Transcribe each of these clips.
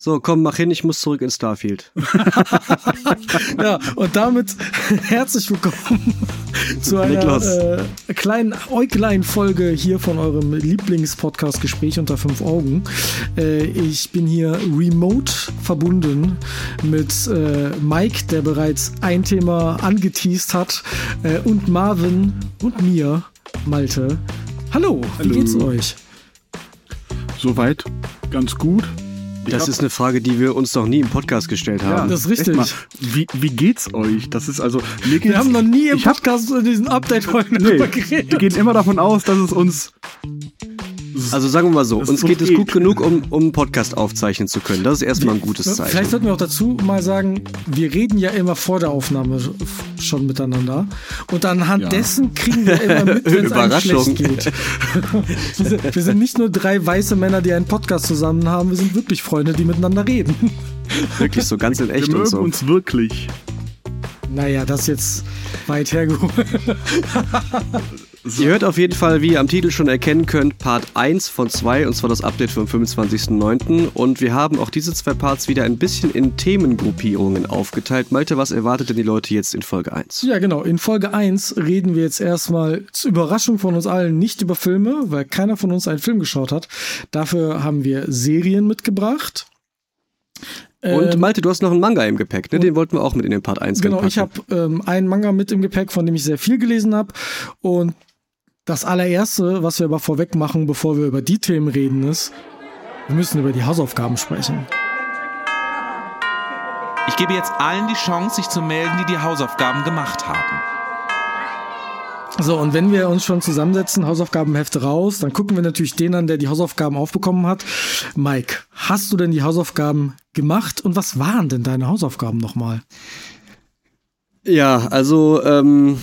So, komm, mach hin, ich muss zurück in Starfield. ja, und damit herzlich willkommen zu einer äh, kleinen Äuglein-Folge hier von eurem Lieblingspodcast Gespräch unter fünf Augen. Äh, ich bin hier remote verbunden mit äh, Mike, der bereits ein Thema angeteased hat, äh, und Marvin und mir, Malte. Hallo, Hallo. wie geht's euch? Soweit ganz gut. Das ist eine Frage, die wir uns noch nie im Podcast gestellt haben. Ja, das ist richtig. Mal, wie, wie geht's euch? Das ist also. wir haben noch nie im Podcast in diesen Update-Folgen nee, geredet. Wir gehen immer davon aus, dass es uns also sagen wir mal so, uns geht es gut genug, um, um einen Podcast aufzeichnen zu können. Das ist erstmal ein gutes Zeichen. Vielleicht sollten wir auch dazu mal sagen, wir reden ja immer vor der Aufnahme schon miteinander. Und anhand ja. dessen kriegen wir immer mit, wenn es einem schlecht geht. wir, sind, wir sind nicht nur drei weiße Männer, die einen Podcast zusammen haben, wir sind wirklich Freunde, die miteinander reden. Wirklich so ganz in echt wir und so. uns wirklich. Naja, das jetzt weit hergeholt. So. Ihr hört auf jeden Fall, wie ihr am Titel schon erkennen könnt, Part 1 von 2 und zwar das Update vom 25.09. Und wir haben auch diese zwei Parts wieder ein bisschen in Themengruppierungen aufgeteilt. Malte, was erwartet denn die Leute jetzt in Folge 1? Ja, genau. In Folge 1 reden wir jetzt erstmal zur Überraschung von uns allen nicht über Filme, weil keiner von uns einen Film geschaut hat. Dafür haben wir Serien mitgebracht. Und ähm, Malte, du hast noch einen Manga im Gepäck, ne? Den wollten wir auch mit in den Part 1 Genau, ich habe ähm, einen Manga mit im Gepäck, von dem ich sehr viel gelesen habe. Und das allererste, was wir aber vorweg machen, bevor wir über die Themen reden, ist, wir müssen über die Hausaufgaben sprechen. Ich gebe jetzt allen die Chance, sich zu melden, die die Hausaufgaben gemacht haben. So, und wenn wir uns schon zusammensetzen, Hausaufgabenhefte raus, dann gucken wir natürlich den an, der die Hausaufgaben aufbekommen hat. Mike, hast du denn die Hausaufgaben gemacht und was waren denn deine Hausaufgaben nochmal? Ja, also, ähm,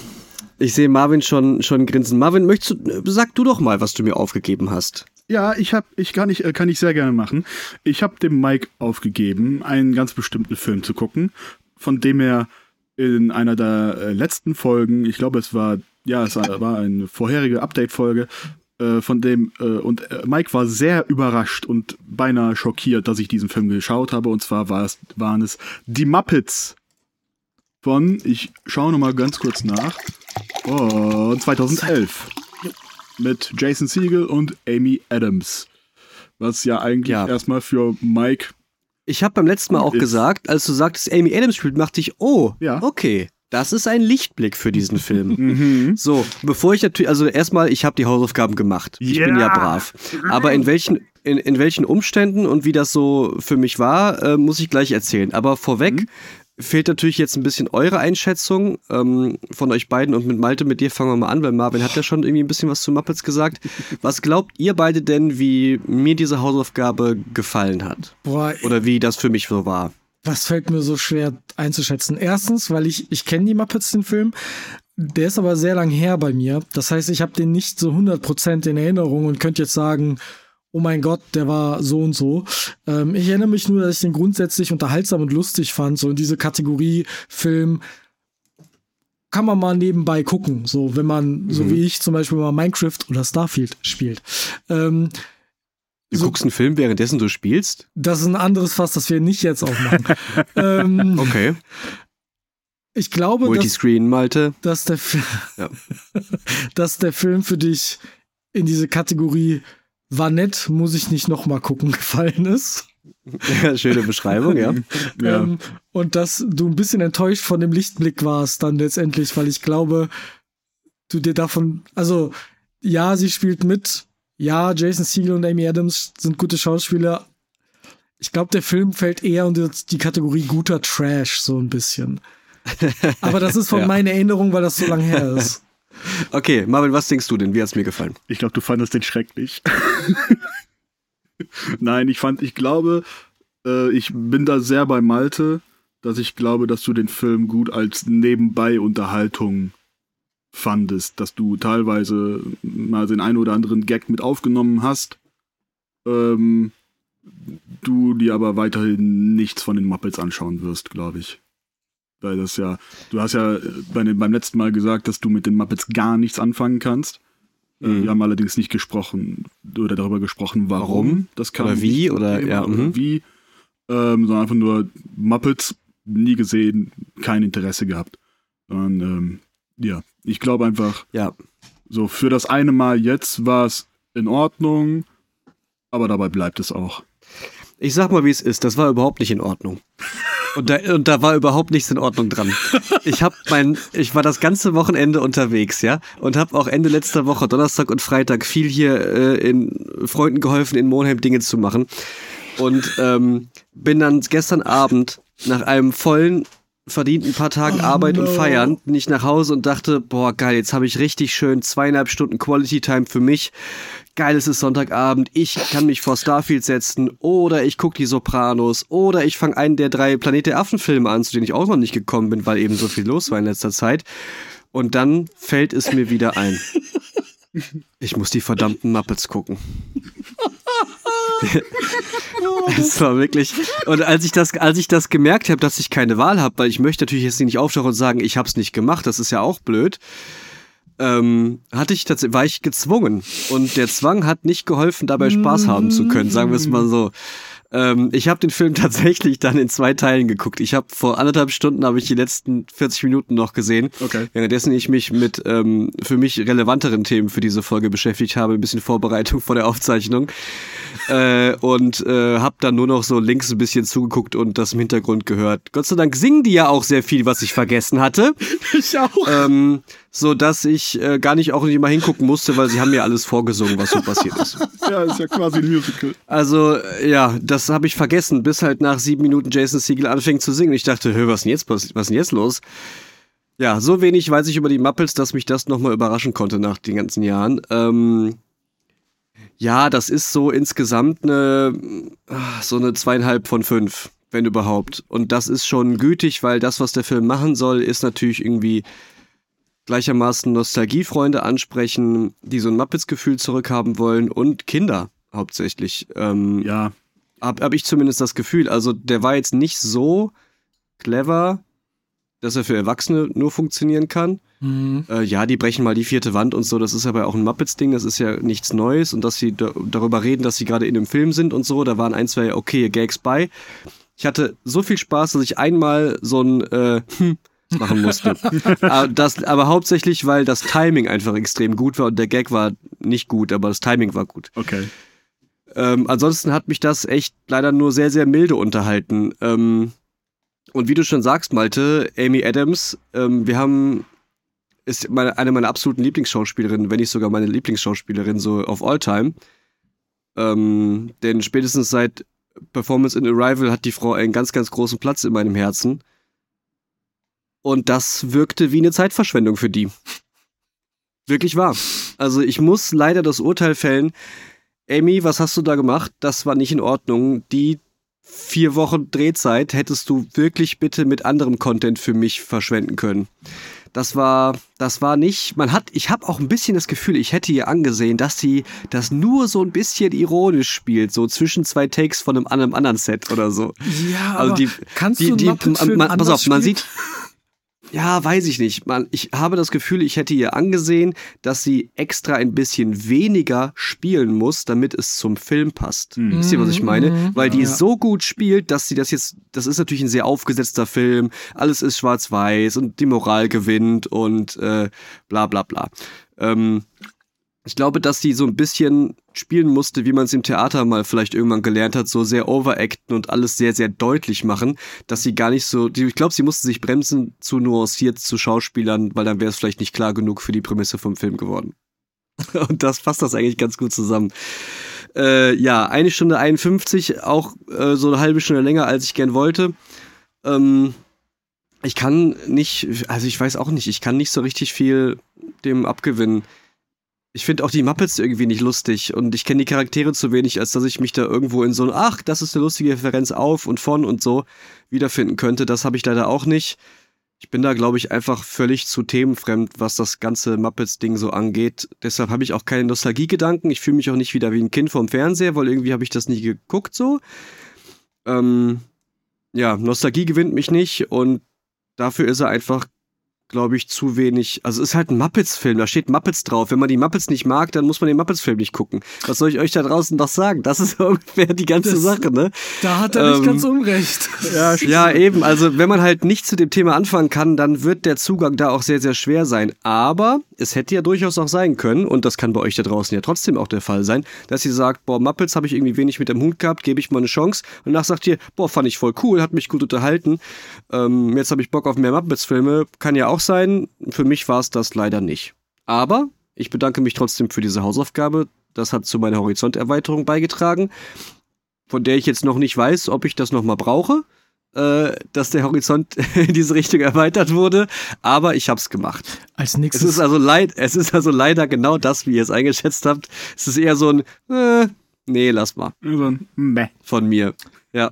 ich sehe Marvin schon, schon grinsen. Marvin, möchtest du, sag du doch mal, was du mir aufgegeben hast. Ja, ich habe, ich kann ich, kann ich sehr gerne machen. Ich habe dem Mike aufgegeben, einen ganz bestimmten Film zu gucken, von dem er in einer der äh, letzten Folgen, ich glaube, es war ja, es war eine vorherige Update-Folge, äh, von dem, äh, und äh, Mike war sehr überrascht und beinahe schockiert, dass ich diesen Film geschaut habe. Und zwar war es, waren es Die Muppets von, ich schaue nochmal ganz kurz nach, oh, 2011. Mit Jason Siegel und Amy Adams. Was ja eigentlich ja. erstmal für Mike ich habe beim letzten Mal auch ist. gesagt, als du sagtest, Amy Adams spielt, machte ich, oh, ja. okay. Das ist ein Lichtblick für diesen Film. Mhm. So, bevor ich natürlich, also erstmal, ich habe die Hausaufgaben gemacht. Ich yeah. bin ja brav. Aber in welchen, in, in welchen Umständen und wie das so für mich war, äh, muss ich gleich erzählen. Aber vorweg mhm. Fehlt natürlich jetzt ein bisschen eure Einschätzung ähm, von euch beiden und mit Malte, mit dir fangen wir mal an, weil Marvin hat ja schon irgendwie ein bisschen was zu Muppets gesagt. Was glaubt ihr beide denn, wie mir diese Hausaufgabe gefallen hat? Boah, Oder wie das für mich so war? Was fällt mir so schwer einzuschätzen? Erstens, weil ich, ich kenne die Muppets, den Film. Der ist aber sehr lang her bei mir. Das heißt, ich habe den nicht so 100% in Erinnerung und könnte jetzt sagen, oh mein Gott, der war so und so. Ähm, ich erinnere mich nur, dass ich den grundsätzlich unterhaltsam und lustig fand. So in diese Kategorie Film kann man mal nebenbei gucken. So, wenn man, mhm. so wie ich zum Beispiel mal Minecraft oder Starfield spielt. Ähm, Du so, guckst einen Film, währenddessen du spielst? Das ist ein anderes Fass, das wir nicht jetzt aufmachen. ähm, okay. Ich glaube, Multiscreen, dass, Malte. Dass der, ja. dass der Film für dich in diese Kategorie war nett, muss ich nicht nochmal gucken, gefallen ist. Ja, schöne Beschreibung, ja. ja. Ähm, und dass du ein bisschen enttäuscht von dem Lichtblick warst dann letztendlich, weil ich glaube, du dir davon, also ja, sie spielt mit, ja, Jason Segel und Amy Adams sind gute Schauspieler. Ich glaube, der Film fällt eher unter die Kategorie guter Trash, so ein bisschen. Aber das ist von ja. meiner Erinnerung, weil das so lange her ist. Okay, Marvin, was denkst du denn? Wie hat es mir gefallen? Ich glaube, du fandest den schrecklich. Nein, ich fand, ich glaube, äh, ich bin da sehr bei Malte, dass ich glaube, dass du den Film gut als Nebenbei-Unterhaltung fandest, dass du teilweise mal den einen oder anderen Gag mit aufgenommen hast, ähm, du dir aber weiterhin nichts von den Muppets anschauen wirst, glaube ich. Weil das ja, du hast ja bei dem, beim letzten Mal gesagt, dass du mit den Muppets gar nichts anfangen kannst. Äh, mhm. Wir haben allerdings nicht gesprochen oder darüber gesprochen, warum, warum? das kam. Oder wie oder ja. Oder mhm. wie. ähm, sondern einfach nur Muppets, nie gesehen, kein Interesse gehabt. Und ähm, ja, ich glaube einfach, ja. so für das eine Mal jetzt war es in Ordnung, aber dabei bleibt es auch. Ich sag mal, wie es ist, das war überhaupt nicht in Ordnung. Und da, und da war überhaupt nichts in Ordnung dran. Ich hab mein, ich war das ganze Wochenende unterwegs, ja, und habe auch Ende letzter Woche, Donnerstag und Freitag, viel hier äh, in Freunden geholfen, in Monheim Dinge zu machen. Und ähm, bin dann gestern Abend nach einem vollen verdienten paar Tagen oh, Arbeit no. und Feiern, bin ich nach Hause und dachte, boah, geil, jetzt habe ich richtig schön zweieinhalb Stunden Quality Time für mich. Geil, es ist Sonntagabend, ich kann mich vor Starfield setzen oder ich gucke die Sopranos oder ich fange einen der drei Planet der Affen Filme an, zu denen ich auch noch nicht gekommen bin, weil eben so viel los war in letzter Zeit. Und dann fällt es mir wieder ein. Ich muss die verdammten Muppets gucken. Es war wirklich. Und als ich das, als ich das gemerkt habe, dass ich keine Wahl habe, weil ich möchte natürlich jetzt nicht auftauchen und sagen, ich habe es nicht gemacht, das ist ja auch blöd. Ähm, hatte ich tatsächlich, war ich gezwungen. Und der Zwang hat nicht geholfen, dabei Spaß haben zu können, sagen wir es mal so. Ähm, ich habe den Film tatsächlich dann in zwei Teilen geguckt. Ich habe vor anderthalb Stunden habe ich die letzten 40 Minuten noch gesehen. Okay. Währenddessen ich mich mit ähm, für mich relevanteren Themen für diese Folge beschäftigt habe, ein bisschen Vorbereitung vor der Aufzeichnung. äh, und äh, habe dann nur noch so links ein bisschen zugeguckt und das im Hintergrund gehört. Gott sei Dank singen die ja auch sehr viel, was ich vergessen hatte. Ich auch. Ähm, so dass ich äh, gar nicht auch nicht mal hingucken musste, weil sie haben mir alles vorgesungen, was so passiert ist. Ja, ist ja quasi ein Musical. Also ja, das habe ich vergessen, bis halt nach sieben Minuten Jason Siegel anfängt zu singen. Ich dachte, was denn jetzt was ist denn jetzt los? Ja, so wenig weiß ich über die Muppets, dass mich das nochmal überraschen konnte nach den ganzen Jahren. Ähm, ja, das ist so insgesamt eine ah, so eine zweieinhalb von fünf, wenn überhaupt. Und das ist schon gütig, weil das, was der Film machen soll, ist natürlich irgendwie gleichermaßen Nostalgiefreunde ansprechen, die so ein Muppets-Gefühl zurückhaben wollen und Kinder hauptsächlich. Ähm, ja. Hab, hab ich zumindest das Gefühl. Also der war jetzt nicht so clever, dass er für Erwachsene nur funktionieren kann. Mhm. Äh, ja, die brechen mal die vierte Wand und so. Das ist aber auch ein Muppets-Ding. Das ist ja nichts Neues. Und dass sie da, darüber reden, dass sie gerade in einem Film sind und so, da waren ein, zwei okay Gags bei. Ich hatte so viel Spaß, dass ich einmal so ein äh, hm, machen musste. aber, das, aber hauptsächlich, weil das Timing einfach extrem gut war und der Gag war nicht gut, aber das Timing war gut. Okay. Ähm, ansonsten hat mich das echt leider nur sehr, sehr milde unterhalten. Ähm, und wie du schon sagst, Malte, Amy Adams, ähm, wir haben, ist meine, eine meiner absoluten Lieblingsschauspielerinnen, wenn nicht sogar meine Lieblingsschauspielerin so auf All Time. Ähm, denn spätestens seit Performance in Arrival hat die Frau einen ganz, ganz großen Platz in meinem Herzen. Und das wirkte wie eine Zeitverschwendung für die. Wirklich wahr. Also ich muss leider das Urteil fällen. Amy, was hast du da gemacht? Das war nicht in Ordnung. Die vier Wochen Drehzeit hättest du wirklich bitte mit anderem Content für mich verschwenden können. Das war, das war nicht, man hat, ich habe auch ein bisschen das Gefühl, ich hätte ihr angesehen, dass sie das nur so ein bisschen ironisch spielt, so zwischen zwei Takes von einem, einem anderen Set oder so. Ja, also die, kannst die, du die, die man, pass auf, man sieht, ja, weiß ich nicht. Man, ich habe das Gefühl, ich hätte ihr angesehen, dass sie extra ein bisschen weniger spielen muss, damit es zum Film passt. Mhm. Wisst ihr, was ich meine? Mhm. Weil die ja. so gut spielt, dass sie das jetzt, das ist natürlich ein sehr aufgesetzter Film, alles ist schwarz-weiß und die Moral gewinnt und äh, bla bla bla. Ähm, ich glaube, dass sie so ein bisschen spielen musste, wie man es im Theater mal vielleicht irgendwann gelernt hat, so sehr overacten und alles sehr, sehr deutlich machen, dass sie gar nicht so, ich glaube, sie musste sich bremsen, zu nuanciert zu Schauspielern, weil dann wäre es vielleicht nicht klar genug für die Prämisse vom Film geworden. Und das fasst das eigentlich ganz gut zusammen. Äh, ja, eine Stunde 51, auch äh, so eine halbe Stunde länger, als ich gern wollte. Ähm, ich kann nicht, also ich weiß auch nicht, ich kann nicht so richtig viel dem abgewinnen ich finde auch die Muppets irgendwie nicht lustig und ich kenne die Charaktere zu wenig, als dass ich mich da irgendwo in so ein, ach, das ist eine lustige Referenz auf und von und so wiederfinden könnte. Das habe ich leider auch nicht. Ich bin da, glaube ich, einfach völlig zu themenfremd, was das ganze Muppets-Ding so angeht. Deshalb habe ich auch keine Nostalgiegedanken. Ich fühle mich auch nicht wieder wie ein Kind vom Fernseher, weil irgendwie habe ich das nie geguckt so. Ähm, ja, Nostalgie gewinnt mich nicht und dafür ist er einfach glaube ich, zu wenig. Also es ist halt ein Muppets-Film, da steht Muppets drauf. Wenn man die Muppets nicht mag, dann muss man den Muppets-Film nicht gucken. Was soll ich euch da draußen noch sagen? Das ist ungefähr die ganze das, Sache, ne? Da hat er ähm, nicht ganz unrecht. Ja, ja, eben. Also wenn man halt nicht zu dem Thema anfangen kann, dann wird der Zugang da auch sehr, sehr schwer sein. Aber es hätte ja durchaus auch sein können, und das kann bei euch da draußen ja trotzdem auch der Fall sein, dass ihr sagt, boah, Muppets habe ich irgendwie wenig mit dem Hund gehabt, gebe ich mal eine Chance. Und danach sagt ihr, boah, fand ich voll cool, hat mich gut unterhalten. Ähm, jetzt habe ich Bock auf mehr Muppets-Filme. Kann ja auch sein. Für mich war es das leider nicht. Aber ich bedanke mich trotzdem für diese Hausaufgabe. Das hat zu meiner Horizonterweiterung beigetragen, von der ich jetzt noch nicht weiß, ob ich das nochmal brauche äh, dass der Horizont in diese Richtung erweitert wurde, aber ich habe es gemacht. Als nächstes. Es ist also leid, es ist also leider genau das, wie ihr es eingeschätzt habt. Es ist eher so ein äh, nee, lass mal. So ein Meh. Von mir. Ja.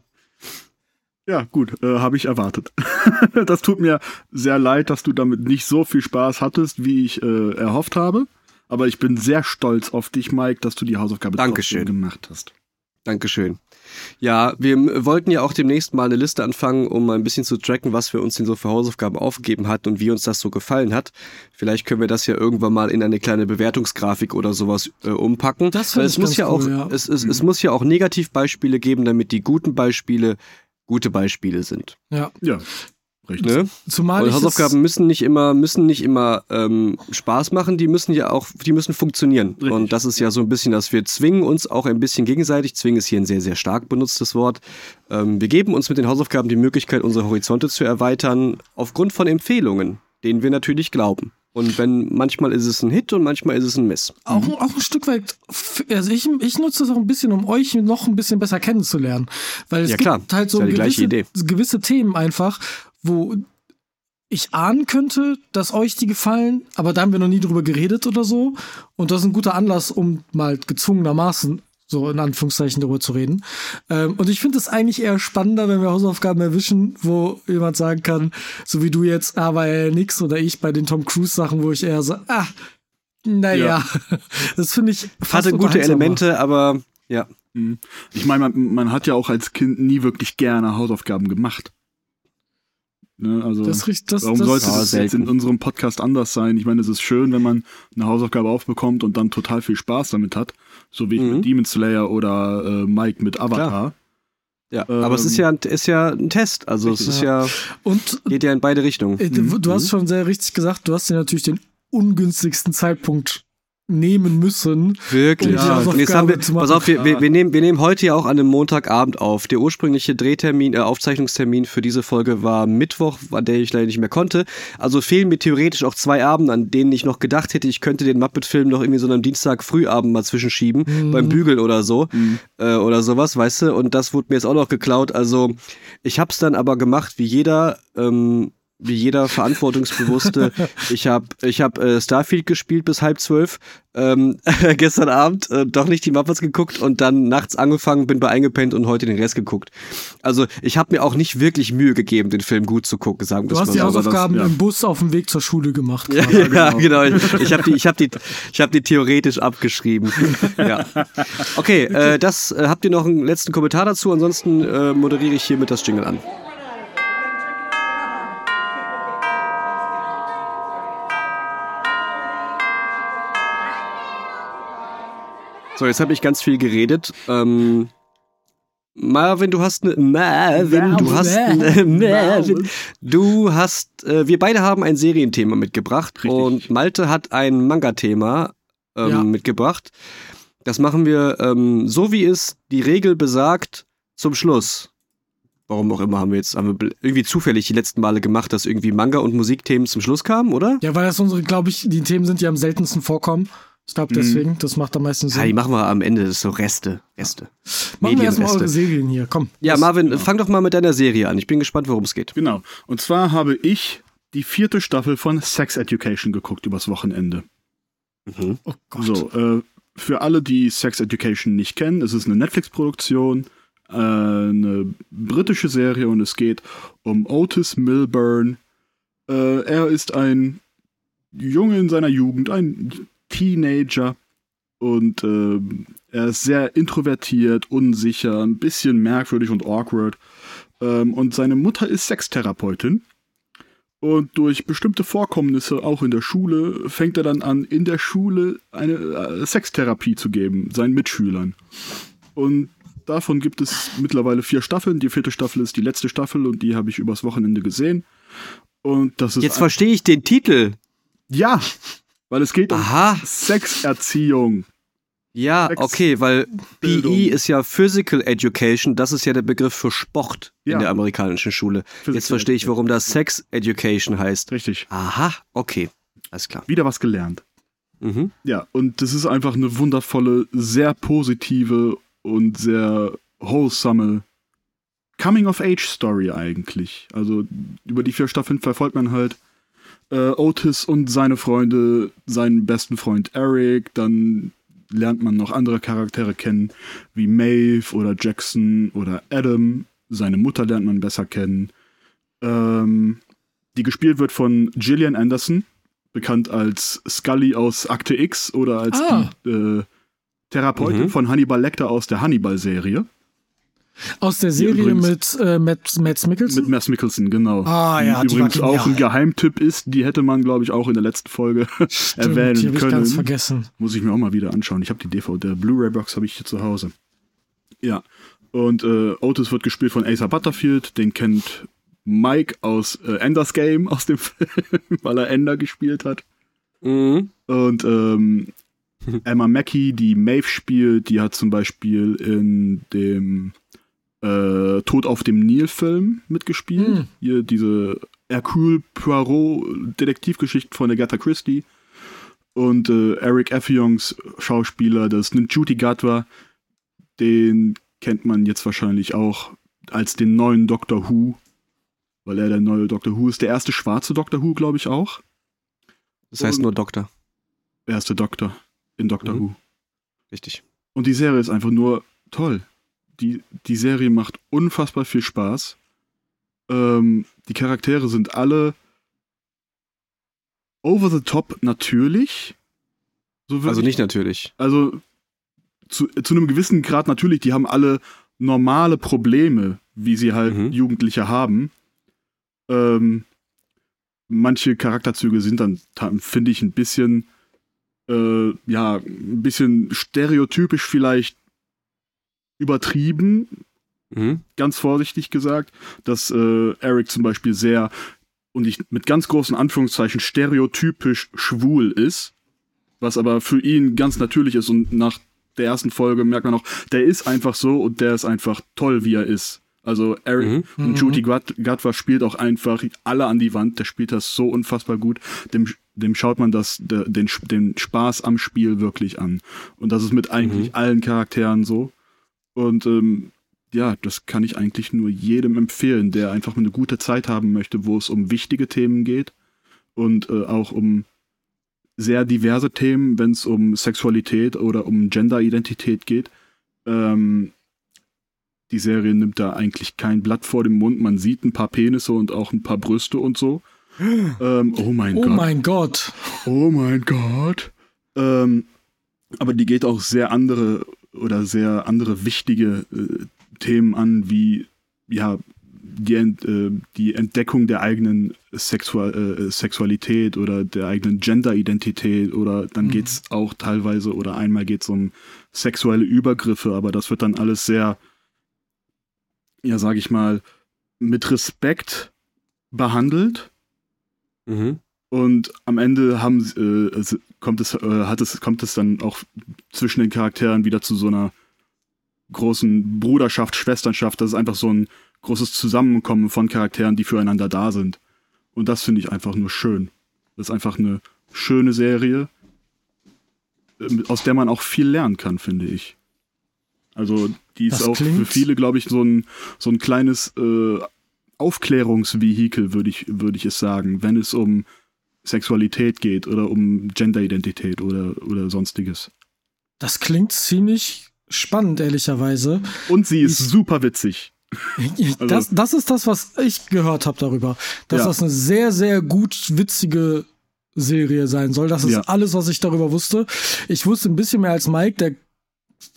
Ja, gut, äh, habe ich erwartet. das tut mir sehr leid, dass du damit nicht so viel Spaß hattest, wie ich äh, erhofft habe. Aber ich bin sehr stolz auf dich, Mike, dass du die Hausaufgabe Dankeschön. gemacht hast. Dankeschön. Ja, wir wollten ja auch demnächst mal eine Liste anfangen, um ein bisschen zu tracken, was wir uns denn so für Hausaufgaben aufgegeben hat und wie uns das so gefallen hat. Vielleicht können wir das ja irgendwann mal in eine kleine Bewertungsgrafik oder sowas äh, umpacken. Das Weil es muss ja cool, auch, ja. Es, es, mhm. es muss ja auch Negativbeispiele geben, damit die guten Beispiele gute Beispiele sind. Ja. Ja. Richtig. Ne? Zumal Und Hausaufgaben müssen nicht immer, müssen nicht immer ähm, Spaß machen, die müssen ja auch, die müssen funktionieren. Richtig. Und das ist ja so ein bisschen, dass wir zwingen uns auch ein bisschen gegenseitig. Zwingen ist hier ein sehr, sehr stark benutztes Wort. Ähm, wir geben uns mit den Hausaufgaben die Möglichkeit, unsere Horizonte zu erweitern, aufgrund von Empfehlungen, denen wir natürlich glauben. Und wenn manchmal ist es ein Hit und manchmal ist es ein Miss. Auch, mhm. auch ein Stück weit, also ich, ich nutze das auch ein bisschen, um euch noch ein bisschen besser kennenzulernen. Weil es ja, klar. gibt halt so ja gewisse, gewisse Themen einfach, wo ich ahnen könnte, dass euch die gefallen, aber da haben wir noch nie drüber geredet oder so. Und das ist ein guter Anlass, um mal gezwungenermaßen so in Anführungszeichen darüber zu reden. Ähm, und ich finde es eigentlich eher spannender, wenn wir Hausaufgaben erwischen, wo jemand sagen kann, so wie du jetzt, aber ah, er nix oder ich bei den Tom Cruise Sachen, wo ich eher so, ah, naja, ja. das finde ich fast Hatte gute Elemente, aber ja. Mhm. Ich meine, man, man hat ja auch als Kind nie wirklich gerne Hausaufgaben gemacht. Ne, also, das, das, warum das sollte das jetzt in unserem Podcast anders sein? Ich meine, es ist schön, wenn man eine Hausaufgabe aufbekommt und dann total viel Spaß damit hat. So wie ich mhm. mit Demon Slayer oder äh, Mike mit Avatar. Klar. Ja, ähm, aber es ist ja, ist ja ein Test. Also richtig, es ist ja, ja und, geht ja in beide Richtungen. Äh, du, du hast mhm. schon sehr richtig gesagt, du hast ja natürlich den ungünstigsten Zeitpunkt nehmen müssen. Wirklich. Um ja. Nee, wir, pass auf, wir, wir, wir, nehmen, wir nehmen heute ja auch an einem Montagabend auf. Der ursprüngliche Drehtermin, äh, Aufzeichnungstermin für diese Folge war Mittwoch, an der ich leider nicht mehr konnte. Also fehlen mir theoretisch auch zwei Abende, an denen ich noch gedacht hätte, ich könnte den Muppet-Film noch irgendwie so einem Dienstag Frühabend mal zwischenschieben, mhm. beim Bügeln oder so. Mhm. Äh, oder sowas, weißt du? Und das wurde mir jetzt auch noch geklaut. Also ich hab's dann aber gemacht, wie jeder. Ähm, wie jeder Verantwortungsbewusste. ich habe ich hab, äh, Starfield gespielt bis halb zwölf, ähm, gestern Abend äh, doch nicht die Muppets geguckt und dann nachts angefangen, bin bei eingepennt und heute den Rest geguckt. Also ich habe mir auch nicht wirklich Mühe gegeben, den Film gut zu gucken, sagen wir Du hast die Hausaufgaben ja. im Bus auf dem Weg zur Schule gemacht. ja, ja, genau. genau. Ich habe die, ich hab die, ich hab die theoretisch abgeschrieben. ja. Okay, äh, das äh, habt ihr noch einen letzten Kommentar dazu? Ansonsten äh, moderiere ich hiermit das Jingle an. So, jetzt habe ich ganz viel geredet. Ähm, Marvin, du hast eine Marvin, du hast eine Marvin. Du hast, äh, wir beide haben ein Serienthema mitgebracht Richtig. und Malte hat ein Manga-Thema ähm, ja. mitgebracht. Das machen wir ähm, so, wie es die Regel besagt, zum Schluss. Warum auch immer haben wir jetzt haben wir irgendwie zufällig die letzten Male gemacht, dass irgendwie Manga und Musikthemen zum Schluss kamen, oder? Ja, weil das unsere, glaube ich, die Themen sind, die am seltensten vorkommen. Ich glaube deswegen, mhm. das macht am meisten Sinn. Ja, die machen wir am Ende, das ist so Reste. Reste. Machen wir erstmal eure Serien hier, komm. Ja, Marvin, genau. fang doch mal mit deiner Serie an. Ich bin gespannt, worum es geht. Genau. Und zwar habe ich die vierte Staffel von Sex Education geguckt übers Wochenende. Mhm. Oh Gott. So, äh, für alle, die Sex Education nicht kennen, es ist eine Netflix-Produktion, äh, eine britische Serie und es geht um Otis Milburn. Äh, er ist ein Junge in seiner Jugend, ein Teenager und äh, er ist sehr introvertiert, unsicher, ein bisschen merkwürdig und awkward. Ähm, und seine Mutter ist Sextherapeutin. Und durch bestimmte Vorkommnisse, auch in der Schule, fängt er dann an, in der Schule eine äh, Sextherapie zu geben, seinen Mitschülern. Und davon gibt es mittlerweile vier Staffeln. Die vierte Staffel ist die letzte Staffel und die habe ich übers Wochenende gesehen. Und das ist. Jetzt verstehe ich den Titel. Ja, weil es geht Aha. um Sexerziehung. Ja, okay, weil PE ist ja Physical Education, das ist ja der Begriff für Sport ja. in der amerikanischen Schule. Physical Jetzt verstehe ich, warum das Sex Education heißt. Richtig. Aha, okay, alles klar. Wieder was gelernt. Mhm. Ja, und das ist einfach eine wundervolle, sehr positive und sehr wholesome Coming-of-Age-Story eigentlich. Also über die vier Staffeln verfolgt man halt äh, Otis und seine Freunde, seinen besten Freund Eric, dann lernt man noch andere Charaktere kennen, wie Maeve oder Jackson oder Adam. Seine Mutter lernt man besser kennen. Ähm, die gespielt wird von Gillian Anderson, bekannt als Scully aus Akte X oder als ah. die äh, Therapeutin mhm. von Hannibal Lecter aus der Hannibal-Serie. Aus der Serie mit äh, Matt, Matt Mickelson? Mit Matt Mickelson, genau. Ah, ja, die übrigens auch ein Geheimtipp ist, die hätte man, glaube ich, auch in der letzten Folge Stimmt, erwähnen die können. Ich ganz vergessen. Muss ich mir auch mal wieder anschauen. Ich habe die DVD, der Blu-ray-Box habe ich hier zu Hause. Ja. Und äh, Otis wird gespielt von Asa Butterfield, den kennt Mike aus äh, Enders Game aus dem Film, weil er Ender gespielt hat. Mhm. Und ähm, Emma Mackey, die Maeve spielt, die hat zum Beispiel in dem äh, Tod auf dem Nil-Film mitgespielt. Mhm. Hier diese Hercule Poirot-Detektivgeschichte von Agatha Christie. Und äh, Eric Effions Schauspieler, das ist Njuti Gatwa, den kennt man jetzt wahrscheinlich auch als den neuen Doctor Who, weil er der neue Doctor Who ist. Der erste schwarze Doctor Who, glaube ich, auch. Das heißt Und nur Doktor. Erste Doktor in Doctor mhm. Who. Richtig. Und die Serie ist einfach nur toll die, die Serie macht unfassbar viel Spaß. Ähm, die Charaktere sind alle over the top natürlich. So also nicht natürlich. Also zu, zu einem gewissen Grad natürlich, die haben alle normale Probleme, wie sie halt mhm. Jugendliche haben. Ähm, manche Charakterzüge sind dann, finde ich, ein bisschen, äh, ja, ein bisschen stereotypisch vielleicht übertrieben, mhm. ganz vorsichtig gesagt, dass äh, Eric zum Beispiel sehr und ich mit ganz großen Anführungszeichen stereotypisch schwul ist, was aber für ihn ganz natürlich ist und nach der ersten Folge merkt man auch, der ist einfach so und der ist einfach toll, wie er ist. Also Eric mhm. und Judy Gatwa spielt auch einfach alle an die Wand, der spielt das so unfassbar gut. Dem, dem schaut man das, den, den Spaß am Spiel wirklich an. Und das ist mit eigentlich mhm. allen Charakteren so. Und ähm, ja, das kann ich eigentlich nur jedem empfehlen, der einfach eine gute Zeit haben möchte, wo es um wichtige Themen geht und äh, auch um sehr diverse Themen, wenn es um Sexualität oder um Genderidentität geht. Ähm, die Serie nimmt da eigentlich kein Blatt vor dem Mund. Man sieht ein paar Penisse und auch ein paar Brüste und so. Ähm, oh mein oh Gott. Oh mein Gott. Oh mein Gott. Ähm, aber die geht auch sehr andere oder sehr andere wichtige äh, Themen an, wie ja die, äh, die Entdeckung der eigenen Sexual, äh, Sexualität oder der eigenen Genderidentität oder dann mhm. geht es auch teilweise oder einmal geht es um sexuelle Übergriffe, aber das wird dann alles sehr, ja, sag ich mal, mit Respekt behandelt. Mhm. Und am Ende haben, äh, kommt, es, äh, hat es, kommt es dann auch zwischen den Charakteren wieder zu so einer großen Bruderschaft, Schwesternschaft. Das ist einfach so ein großes Zusammenkommen von Charakteren, die füreinander da sind. Und das finde ich einfach nur schön. Das ist einfach eine schöne Serie, ähm, aus der man auch viel lernen kann, finde ich. Also die ist das auch für viele, glaube ich, so ein, so ein kleines äh, Aufklärungsvehikel, würde ich, würd ich es sagen, wenn es um Sexualität geht oder um Genderidentität oder, oder sonstiges. Das klingt ziemlich spannend, ehrlicherweise. Und sie ist ich, super witzig. Also, das, das ist das, was ich gehört habe darüber. Dass ja. das eine sehr, sehr gut witzige Serie sein soll. Das ist ja. alles, was ich darüber wusste. Ich wusste ein bisschen mehr als Mike, der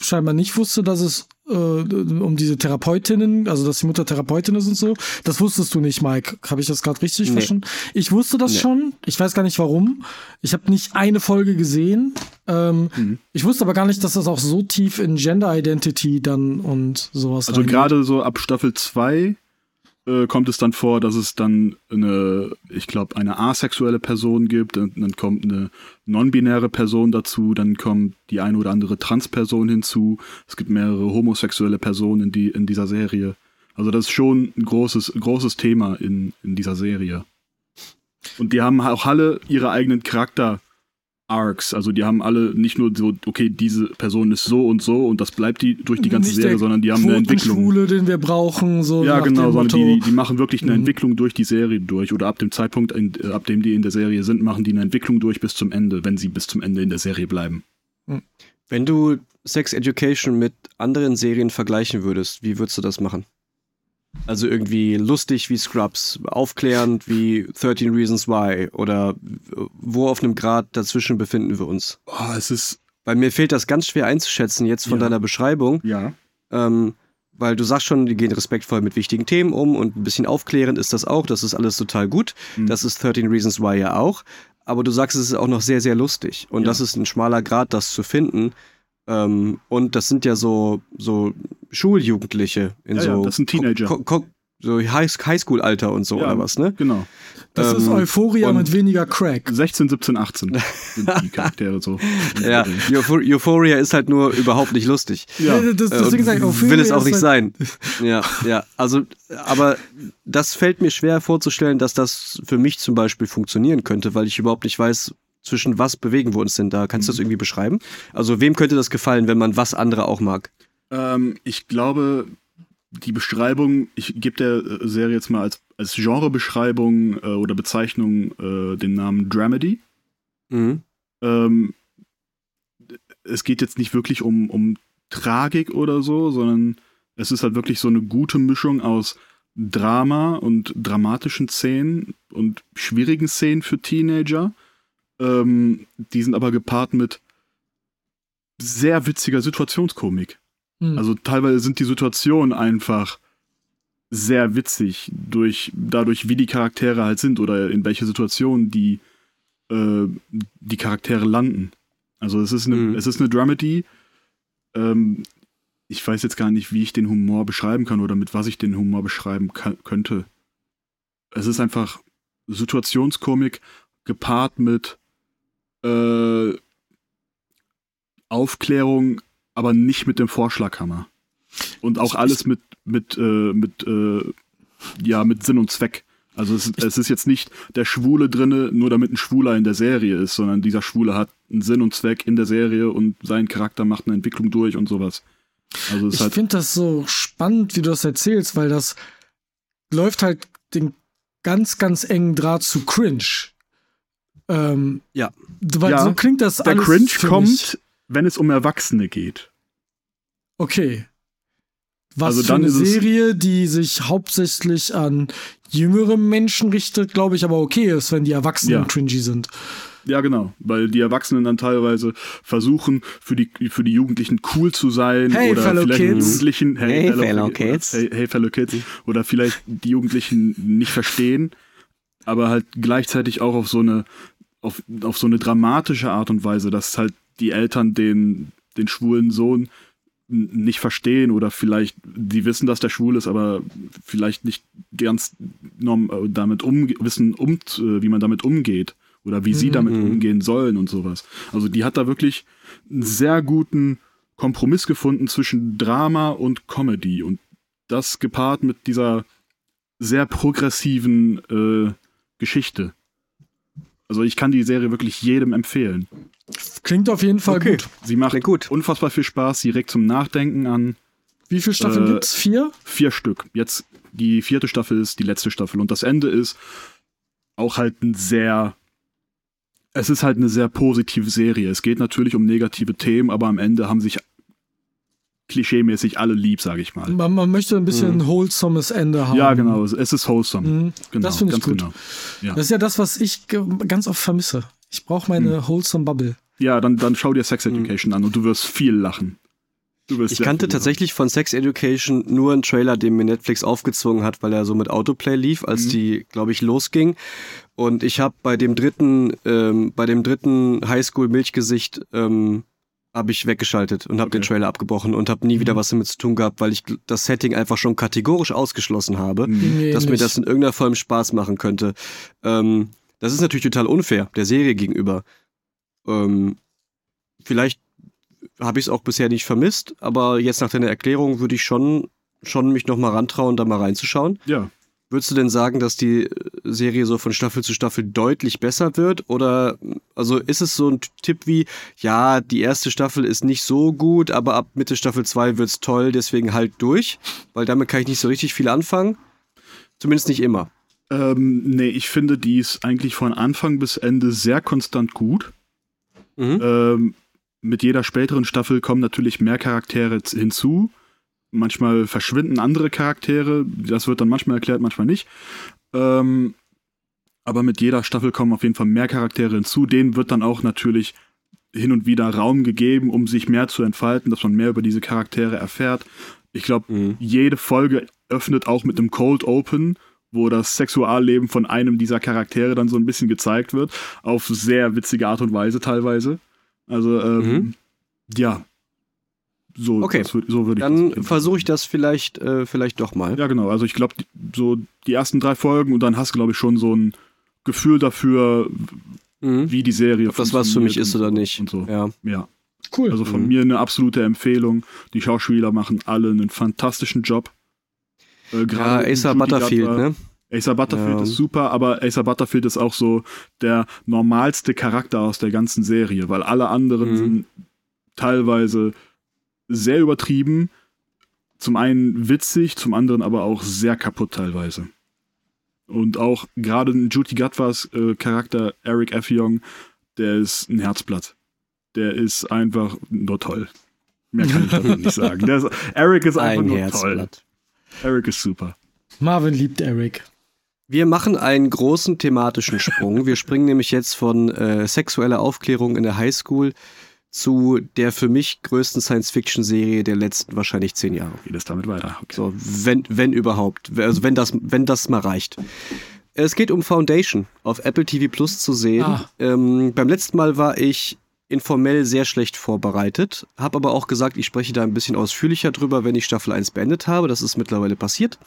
scheinbar nicht wusste, dass es äh, um diese Therapeutinnen, also dass die Mutter Therapeutin ist und so. Das wusstest du nicht, Mike. Habe ich das gerade richtig nee. verstanden? Ich wusste das nee. schon. Ich weiß gar nicht warum. Ich habe nicht eine Folge gesehen. Ähm, mhm. Ich wusste aber gar nicht, dass das auch so tief in Gender Identity dann und sowas. Also gerade so ab Staffel 2 äh, kommt es dann vor, dass es dann eine, ich glaube, eine asexuelle Person gibt, dann, dann kommt eine non-binäre Person dazu, dann kommt die eine oder andere Transperson hinzu, es gibt mehrere homosexuelle Personen in, die, in dieser Serie. Also das ist schon ein großes, großes Thema in, in dieser Serie. Und die haben auch alle ihre eigenen Charakter, Arcs. Also die haben alle nicht nur so, okay, diese Person ist so und so und das bleibt die durch die ganze nicht Serie, sondern die haben eine Entwicklung. Schwule, den wir brauchen, so. Ja, genau, sondern die, die machen wirklich eine mhm. Entwicklung durch die Serie durch oder ab dem Zeitpunkt, in, äh, ab dem die in der Serie sind, machen die eine Entwicklung durch bis zum Ende, wenn sie bis zum Ende in der Serie bleiben. Mhm. Wenn du Sex Education mit anderen Serien vergleichen würdest, wie würdest du das machen? Also irgendwie lustig wie Scrubs, aufklärend wie 13 Reasons Why oder wo auf einem Grad dazwischen befinden wir uns? Oh, es ist. Weil mir fehlt das ganz schwer einzuschätzen jetzt von ja. deiner Beschreibung. Ja. Ähm, weil du sagst schon, die gehen respektvoll mit wichtigen Themen um und ein bisschen aufklärend ist das auch. Das ist alles total gut. Mhm. Das ist 13 Reasons Why ja auch. Aber du sagst, es ist auch noch sehr, sehr lustig. Und ja. das ist ein schmaler Grad, das zu finden. Ähm, und das sind ja so, so Schuljugendliche in ja, so. Ja, das sind Teenager. so Highschool-Alter und so ja, oder was, ne? Genau. Das ähm, ist Euphoria mit weniger Crack. 16, 17, 18 sind die Charaktere so. ja, Euphoria ist halt nur überhaupt nicht lustig. Ja. Das, deswegen sage ich, Euphoria will es auch nicht halt sein. Ja, ja. Also, aber das fällt mir schwer vorzustellen, dass das für mich zum Beispiel funktionieren könnte, weil ich überhaupt nicht weiß, zwischen was bewegen wir uns denn da? Kannst du das mhm. irgendwie beschreiben? Also wem könnte das gefallen, wenn man was andere auch mag? Ähm, ich glaube, die Beschreibung, ich gebe der Serie jetzt mal als, als Genrebeschreibung äh, oder Bezeichnung äh, den Namen Dramedy. Mhm. Ähm, es geht jetzt nicht wirklich um, um Tragik oder so, sondern es ist halt wirklich so eine gute Mischung aus Drama und dramatischen Szenen und schwierigen Szenen für Teenager ähm, die sind aber gepaart mit sehr witziger Situationskomik. Mhm. Also teilweise sind die Situationen einfach sehr witzig durch dadurch, wie die Charaktere halt sind oder in welche Situationen die äh, die Charaktere landen. Also es ist eine, mhm. es ist eine Dramedy. Ähm, ich weiß jetzt gar nicht, wie ich den Humor beschreiben kann oder mit was ich den Humor beschreiben könnte. Es ist einfach Situationskomik gepaart mit äh, Aufklärung, aber nicht mit dem Vorschlaghammer. Und auch alles mit, mit, äh, mit, äh, ja, mit Sinn und Zweck. Also es, es, ist jetzt nicht der Schwule drinne, nur damit ein Schwuler in der Serie ist, sondern dieser Schwule hat einen Sinn und Zweck in der Serie und sein Charakter macht eine Entwicklung durch und sowas. Also ich halt finde das so spannend, wie du das erzählst, weil das läuft halt den ganz, ganz engen Draht zu Cringe. Ähm, ja. Weil ja, so klingt das Der Cringe kommt, mich. wenn es um Erwachsene geht. Okay. Was also für eine Serie, die sich hauptsächlich an jüngere Menschen richtet, glaube ich, aber okay ist, wenn die Erwachsenen ja. cringy sind. Ja, genau, weil die Erwachsenen dann teilweise versuchen, für die, für die Jugendlichen cool zu sein hey, oder fellow vielleicht kids. Jugendlichen, hey, hey, fellow, kids. Hey, hey, fellow kids, oder vielleicht die Jugendlichen nicht verstehen aber halt gleichzeitig auch auf so eine, auf, auf so eine dramatische Art und Weise, dass halt die Eltern den, den schwulen Sohn nicht verstehen oder vielleicht die wissen, dass der schwul ist, aber vielleicht nicht ganz äh, damit um wissen, um, äh, wie man damit umgeht oder wie mhm. sie damit umgehen sollen und sowas. Also die hat da wirklich einen sehr guten Kompromiss gefunden zwischen Drama und Comedy und das gepaart mit dieser sehr progressiven äh, Geschichte. Also ich kann die Serie wirklich jedem empfehlen. Klingt auf jeden Fall okay. gut. Sie macht gut. unfassbar viel Spaß, direkt zum Nachdenken an. Wie viele Staffeln äh, gibt's? Vier? Vier Stück. Jetzt die vierte Staffel ist die letzte Staffel und das Ende ist auch halt ein sehr es ist halt eine sehr positive Serie. Es geht natürlich um negative Themen, aber am Ende haben sich klischeemäßig alle lieb, sage ich mal. Man, man, möchte ein bisschen mhm. wholesomes Ende haben. Ja, genau. Es ist wholesome. Mhm. Genau, das finde ich gut. Genau. Ja. Das ist ja das, was ich ganz oft vermisse. Ich brauche meine mhm. wholesome Bubble. Ja, dann, dann schau dir Sex mhm. Education an und du wirst viel lachen. ich kannte tatsächlich von Sex Education nur einen Trailer, den mir Netflix aufgezwungen hat, weil er so mit Autoplay lief, als mhm. die, glaube ich, losging. Und ich habe bei dem dritten, ähm, bei dem dritten Highschool Milchgesicht ähm, habe ich weggeschaltet und habe okay. den Trailer abgebrochen und habe nie wieder mhm. was damit zu tun gehabt, weil ich das Setting einfach schon kategorisch ausgeschlossen habe, mhm. nee, dass mir das in irgendeiner Form Spaß machen könnte. Ähm, das ist natürlich total unfair der Serie gegenüber. Ähm, vielleicht habe ich es auch bisher nicht vermisst, aber jetzt nach deiner Erklärung würde ich schon schon mich noch mal rantrauen, da mal reinzuschauen. Ja. Würdest du denn sagen, dass die Serie so von Staffel zu Staffel deutlich besser wird? Oder also ist es so ein Tipp wie, ja, die erste Staffel ist nicht so gut, aber ab Mitte Staffel 2 wird's toll, deswegen halt durch? Weil damit kann ich nicht so richtig viel anfangen. Zumindest nicht immer. Ähm, nee, ich finde, die ist eigentlich von Anfang bis Ende sehr konstant gut. Mhm. Ähm, mit jeder späteren Staffel kommen natürlich mehr Charaktere hinzu. Manchmal verschwinden andere Charaktere. Das wird dann manchmal erklärt, manchmal nicht. Ähm, aber mit jeder Staffel kommen auf jeden Fall mehr Charaktere hinzu. Denen wird dann auch natürlich hin und wieder Raum gegeben, um sich mehr zu entfalten, dass man mehr über diese Charaktere erfährt. Ich glaube, mhm. jede Folge öffnet auch mit einem Cold Open, wo das Sexualleben von einem dieser Charaktere dann so ein bisschen gezeigt wird, auf sehr witzige Art und Weise teilweise. Also, ähm, mhm. ja, so, okay. Das, so würde ich Dann versuche ich das vielleicht, äh, vielleicht doch mal. Ja, genau. Also ich glaube, so die ersten drei Folgen und dann hast du, glaube ich, schon so ein Gefühl dafür, mhm. wie die Serie Ob das was für mich ist oder nicht. Und so. Ja. ja. Cool. Also von mhm. mir eine absolute Empfehlung. Die Schauspieler machen alle einen fantastischen Job. Äh, ja, Asa Butterfield, ne? Asa Butterfield ja. ist super, aber Asa Butterfield ist auch so der normalste Charakter aus der ganzen Serie, weil alle anderen mhm. sind teilweise sehr übertrieben. Zum einen witzig, zum anderen aber auch sehr kaputt teilweise. Und auch gerade Judy Gatwas äh, Charakter Eric Effiong, der ist ein Herzblatt. Der ist einfach nur toll. Mehr kann ich dazu nicht sagen. Ist, Eric ist einfach ein nur Herzblatt. toll. Eric ist super. Marvin liebt Eric. Wir machen einen großen thematischen Sprung. Wir springen nämlich jetzt von äh, sexueller Aufklärung in der Highschool zu der für mich größten Science-Fiction-Serie der letzten wahrscheinlich zehn Jahre. Geht es damit weiter? Okay. So, wenn, wenn überhaupt. Also wenn das, wenn das mal reicht. Es geht um Foundation auf Apple TV Plus zu sehen. Ah. Ähm, beim letzten Mal war ich informell sehr schlecht vorbereitet, habe aber auch gesagt, ich spreche da ein bisschen ausführlicher drüber, wenn ich Staffel 1 beendet habe. Das ist mittlerweile passiert.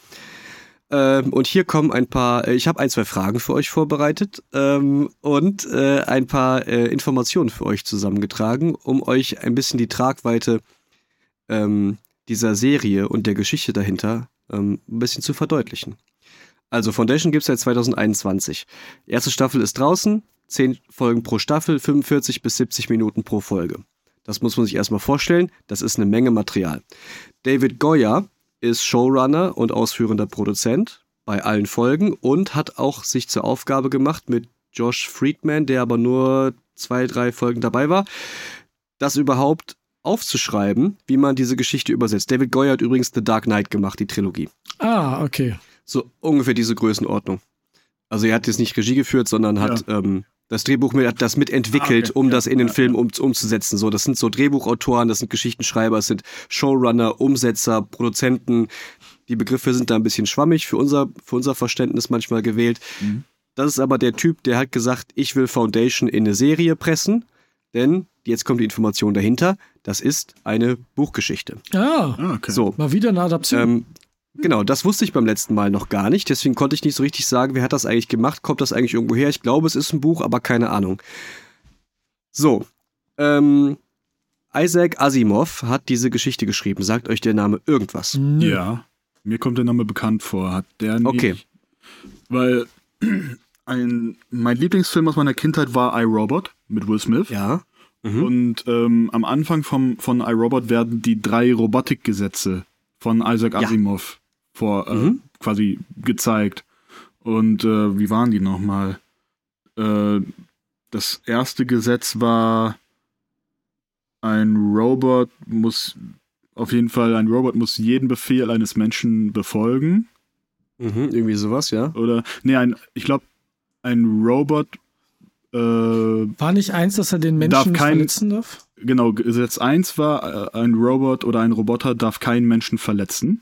Ähm, und hier kommen ein paar, äh, ich habe ein, zwei Fragen für euch vorbereitet ähm, und äh, ein paar äh, Informationen für euch zusammengetragen, um euch ein bisschen die Tragweite ähm, dieser Serie und der Geschichte dahinter ähm, ein bisschen zu verdeutlichen. Also Foundation gibt es seit 2021. Erste Staffel ist draußen, 10 Folgen pro Staffel, 45 bis 70 Minuten pro Folge. Das muss man sich erstmal vorstellen, das ist eine Menge Material. David Goya ist Showrunner und ausführender Produzent bei allen Folgen und hat auch sich zur Aufgabe gemacht mit Josh Friedman, der aber nur zwei, drei Folgen dabei war, das überhaupt aufzuschreiben, wie man diese Geschichte übersetzt. David Goyer hat übrigens The Dark Knight gemacht, die Trilogie. Ah, okay. So ungefähr diese Größenordnung. Also er hat jetzt nicht Regie geführt, sondern hat ja. ähm, das Drehbuch mit, hat das mitentwickelt, ah, okay. um ja, das in den ja, Film um, umzusetzen. So, das sind so Drehbuchautoren, das sind Geschichtenschreiber, das sind Showrunner, Umsetzer, Produzenten. Die Begriffe sind da ein bisschen schwammig für unser, für unser Verständnis manchmal gewählt. Mhm. Das ist aber der Typ, der hat gesagt, ich will Foundation in eine Serie pressen, denn jetzt kommt die Information dahinter. Das ist eine Buchgeschichte. Ah, ah okay. So. Mal wieder eine Adaption. Ähm, Genau, das wusste ich beim letzten Mal noch gar nicht. Deswegen konnte ich nicht so richtig sagen, wer hat das eigentlich gemacht, kommt das eigentlich irgendwo her. Ich glaube, es ist ein Buch, aber keine Ahnung. So, ähm, Isaac Asimov hat diese Geschichte geschrieben. Sagt euch der Name irgendwas? Ja, mir kommt der Name bekannt vor. Hat der nicht? Okay. Weil ein, mein Lieblingsfilm aus meiner Kindheit war iRobot mit Will Smith. Ja. Mhm. Und ähm, am Anfang vom, von iRobot werden die drei Robotikgesetze von Isaac Asimov vor äh, mhm. quasi gezeigt. Und äh, wie waren die nochmal? Äh, das erste Gesetz war, ein Robot muss auf jeden Fall, ein Robot muss jeden Befehl eines Menschen befolgen. Mhm, irgendwie sowas, ja. Oder, nee, ein, ich glaube, ein Robot äh, war nicht eins, dass er den Menschen darf kein, verletzen darf? Genau, Gesetz 1 war, äh, ein Robot oder ein Roboter darf keinen Menschen verletzen.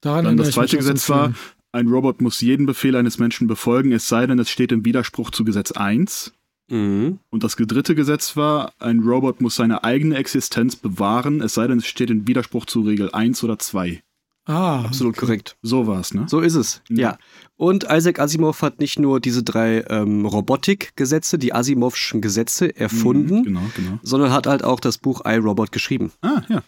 Daran Dann das zweite Gesetz war, ein Robot muss jeden Befehl eines Menschen befolgen, es sei denn, es steht im Widerspruch zu Gesetz 1. Mhm. Und das dritte Gesetz war, ein Robot muss seine eigene Existenz bewahren, es sei denn, es steht im Widerspruch zu Regel 1 oder 2. Ah, absolut korrekt. So war es, ne? So ist es, ja. ja. Und Isaac Asimov hat nicht nur diese drei ähm, Robotikgesetze, die Asimovschen Gesetze erfunden, mhm, genau, genau. sondern hat halt auch das Buch iRobot geschrieben. Ah, ja.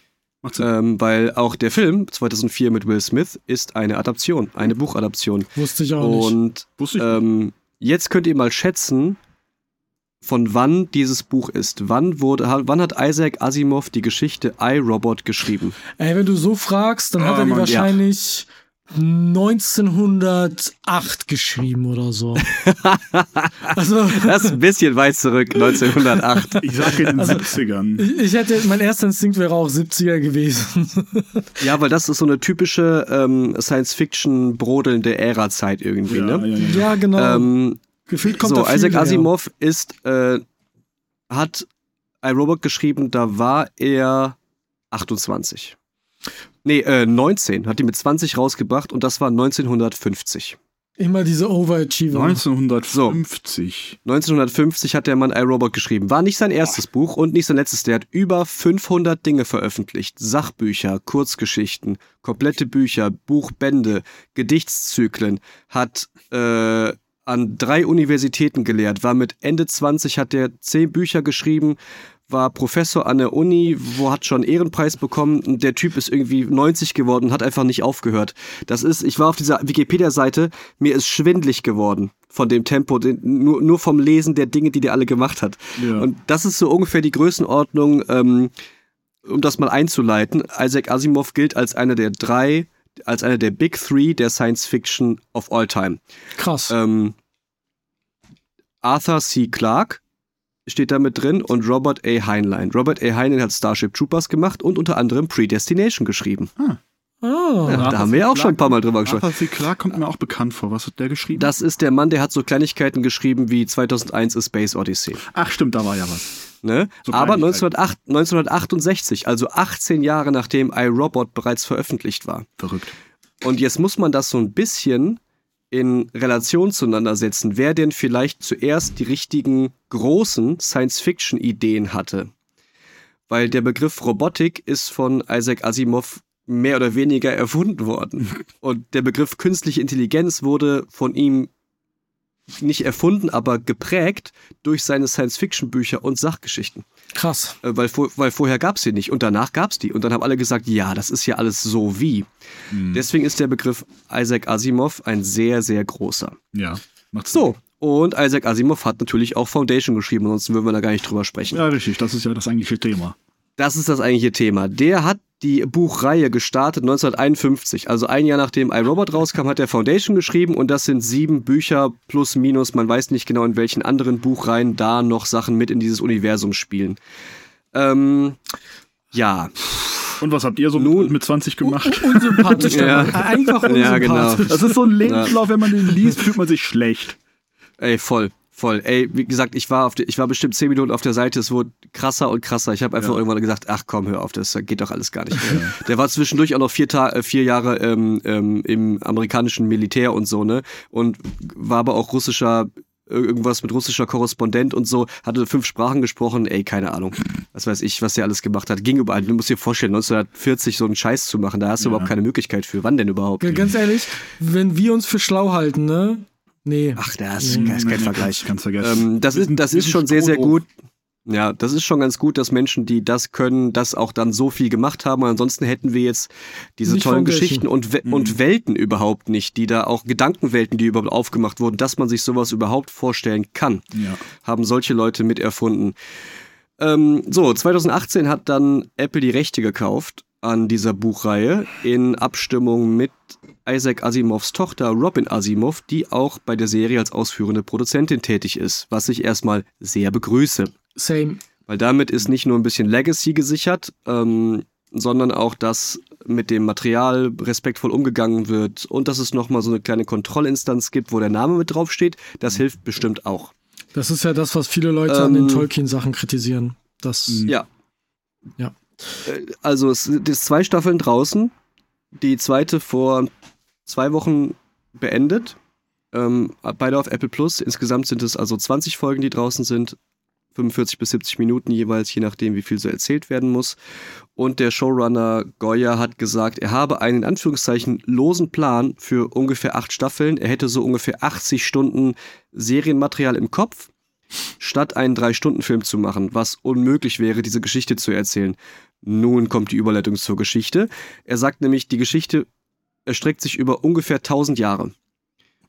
Ähm, weil auch der Film 2004 mit Will Smith ist eine Adaption, eine Buchadaption. Wusste ich auch Und, nicht. Und ähm, jetzt könnt ihr mal schätzen, von wann dieses Buch ist. Wann wurde, wann hat Isaac Asimov die Geschichte iRobot geschrieben? Ey, wenn du so fragst, dann oh, hat er die Mann, wahrscheinlich ja. 1908 geschrieben oder so. also, das ist ein bisschen weit zurück, 1908. Ich sage in den also, 70ern. Ich, ich, hätte, mein erster Instinkt wäre auch 70er gewesen. ja, weil das ist so eine typische ähm, Science-Fiction brodelnde Ära-Zeit irgendwie, ja, ne? Ja, ja, ja. genau. Ähm, Gefühlt kommt so, Isaac Asimov ist, äh, hat iRobot geschrieben, da war er 28. Nee, äh, 19. Hat die mit 20 rausgebracht und das war 1950. Immer diese Overachiever. 1950. So, 1950 hat der Mann iRobot geschrieben. War nicht sein erstes. Buch und nicht sein letztes. Der hat über 500 Dinge veröffentlicht. Sachbücher, Kurzgeschichten, komplette Bücher, Buchbände, Gedichtszyklen. Hat äh, an drei Universitäten gelehrt. War mit Ende 20, hat er zehn Bücher geschrieben war Professor an der Uni, wo hat schon Ehrenpreis bekommen der Typ ist irgendwie 90 geworden hat einfach nicht aufgehört. Das ist, ich war auf dieser Wikipedia-Seite, mir ist schwindlig geworden von dem Tempo, den, nur, nur vom Lesen der Dinge, die der alle gemacht hat. Ja. Und das ist so ungefähr die Größenordnung, ähm, um das mal einzuleiten. Isaac Asimov gilt als einer der drei, als einer der Big Three der Science Fiction of all time. Krass. Ähm, Arthur C. Clarke steht da mit drin und Robert A. Heinlein. Robert A. Heinlein hat Starship Troopers gemacht und unter anderem Predestination geschrieben. Ah. Oh. Ja, da haben wir ja auch schon ein paar Mal drüber gesprochen. Arthur C. Clarke kommt mir auch bekannt vor. Was hat der geschrieben? Das ist der Mann, der hat so Kleinigkeiten geschrieben wie 2001 A Space Odyssey. Ach stimmt, da war ja was. Ne? So Aber 1908, 1968, also 18 Jahre nachdem iRobot bereits veröffentlicht war. Verrückt. Und jetzt muss man das so ein bisschen in Relation zueinander setzen, wer denn vielleicht zuerst die richtigen großen Science-Fiction-Ideen hatte. Weil der Begriff Robotik ist von Isaac Asimov mehr oder weniger erfunden worden. Und der Begriff künstliche Intelligenz wurde von ihm nicht erfunden, aber geprägt durch seine Science-Fiction-Bücher und Sachgeschichten. Krass. Äh, weil, weil vorher gab es sie nicht und danach gab es die. Und dann haben alle gesagt, ja, das ist ja alles so wie. Mhm. Deswegen ist der Begriff Isaac Asimov ein sehr, sehr großer. Ja, macht So, und Isaac Asimov hat natürlich auch Foundation geschrieben, ansonsten würden wir da gar nicht drüber sprechen. Ja, richtig, das ist ja das eigentliche Thema. Das ist das eigentliche Thema. Der hat die Buchreihe gestartet 1951. Also ein Jahr nachdem iRobot rauskam, hat er Foundation geschrieben und das sind sieben Bücher plus minus. Man weiß nicht genau, in welchen anderen Buchreihen da noch Sachen mit in dieses Universum spielen. Ähm, ja. Und was habt ihr so Nun, mit 20 gemacht? Unsympathisch. ja. Einfach unsympathisch. Ja, genau. Das ist so ein Lebenslauf, wenn man den liest, fühlt man sich schlecht. Ey, voll. Voll. Ey, wie gesagt, ich war auf die, ich war bestimmt zehn Minuten auf der Seite, es wurde krasser und krasser. Ich habe einfach ja. irgendwann gesagt, ach komm, hör auf, das geht doch alles gar nicht. Ja. Der war zwischendurch auch noch vier, Ta äh, vier Jahre ähm, ähm, im amerikanischen Militär und so, ne? Und war aber auch russischer, irgendwas mit russischer Korrespondent und so, hatte fünf Sprachen gesprochen, ey, keine Ahnung. Was weiß ich, was der alles gemacht hat. Ging überall. Du musst dir vorstellen, 1940 so einen Scheiß zu machen, da hast du ja. überhaupt keine Möglichkeit für. Wann denn überhaupt? Ganz ehrlich, wenn wir uns für schlau halten, ne? Nee. Ach, das ist, nee, kein nee, Vergleich. Kannst vergessen. Ähm, das ist, das ist schon sehr, sehr gut. Ja, das ist schon ganz gut, dass Menschen, die das können, das auch dann so viel gemacht haben. Ansonsten hätten wir jetzt diese nicht tollen Geschichten und, We mhm. und Welten überhaupt nicht, die da auch Gedankenwelten, die überhaupt aufgemacht wurden, dass man sich sowas überhaupt vorstellen kann. Ja. Haben solche Leute mit erfunden. Ähm, so, 2018 hat dann Apple die Rechte gekauft an dieser Buchreihe in Abstimmung mit Isaac Asimovs Tochter Robin Asimov, die auch bei der Serie als ausführende Produzentin tätig ist, was ich erstmal sehr begrüße. Same. Weil damit ist nicht nur ein bisschen Legacy gesichert, ähm, sondern auch, dass mit dem Material respektvoll umgegangen wird und dass es nochmal so eine kleine Kontrollinstanz gibt, wo der Name mit draufsteht. Das hilft bestimmt auch. Das ist ja das, was viele Leute ähm, an den ähm, Tolkien-Sachen kritisieren. Das ja, Ja. Äh, also es sind zwei Staffeln draußen. Die zweite vor zwei Wochen beendet. Ähm, beide auf Apple Plus. Insgesamt sind es also 20 Folgen, die draußen sind. 45 bis 70 Minuten jeweils, je nachdem, wie viel so erzählt werden muss. Und der Showrunner Goya hat gesagt, er habe einen in Anführungszeichen losen Plan für ungefähr acht Staffeln. Er hätte so ungefähr 80 Stunden Serienmaterial im Kopf, statt einen Drei-Stunden-Film zu machen, was unmöglich wäre, diese Geschichte zu erzählen. Nun kommt die Überleitung zur Geschichte. Er sagt nämlich, die Geschichte erstreckt sich über ungefähr 1000 Jahre.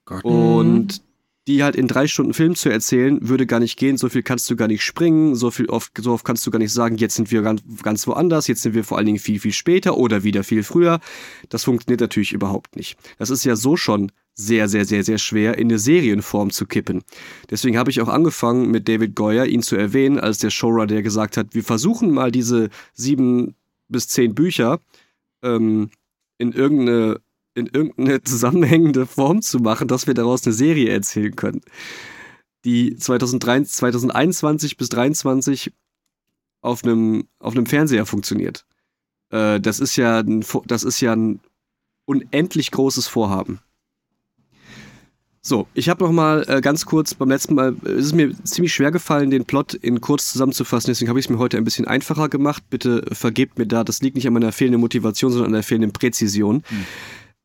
Gott. Und die halt in drei Stunden Film zu erzählen, würde gar nicht gehen. So viel kannst du gar nicht springen, so viel oft, so oft kannst du gar nicht sagen, jetzt sind wir ganz, ganz woanders, jetzt sind wir vor allen Dingen viel, viel später oder wieder viel früher. Das funktioniert natürlich überhaupt nicht. Das ist ja so schon sehr, sehr, sehr, sehr schwer in eine Serienform zu kippen. Deswegen habe ich auch angefangen mit David Goyer, ihn zu erwähnen, als der Showrunner, der gesagt hat, wir versuchen mal diese sieben bis zehn Bücher ähm, in irgendeine in irgendeine zusammenhängende Form zu machen, dass wir daraus eine Serie erzählen können, die 2023, 2021 bis 2023 auf einem, auf einem Fernseher funktioniert. Äh, das, ist ja ein, das ist ja ein unendlich großes Vorhaben. So, ich habe noch mal äh, ganz kurz beim letzten Mal äh, es ist mir ziemlich schwer gefallen, den Plot in kurz zusammenzufassen. Deswegen habe ich es mir heute ein bisschen einfacher gemacht. Bitte vergebt mir da. Das liegt nicht an meiner fehlenden Motivation, sondern an der fehlenden Präzision. Hm.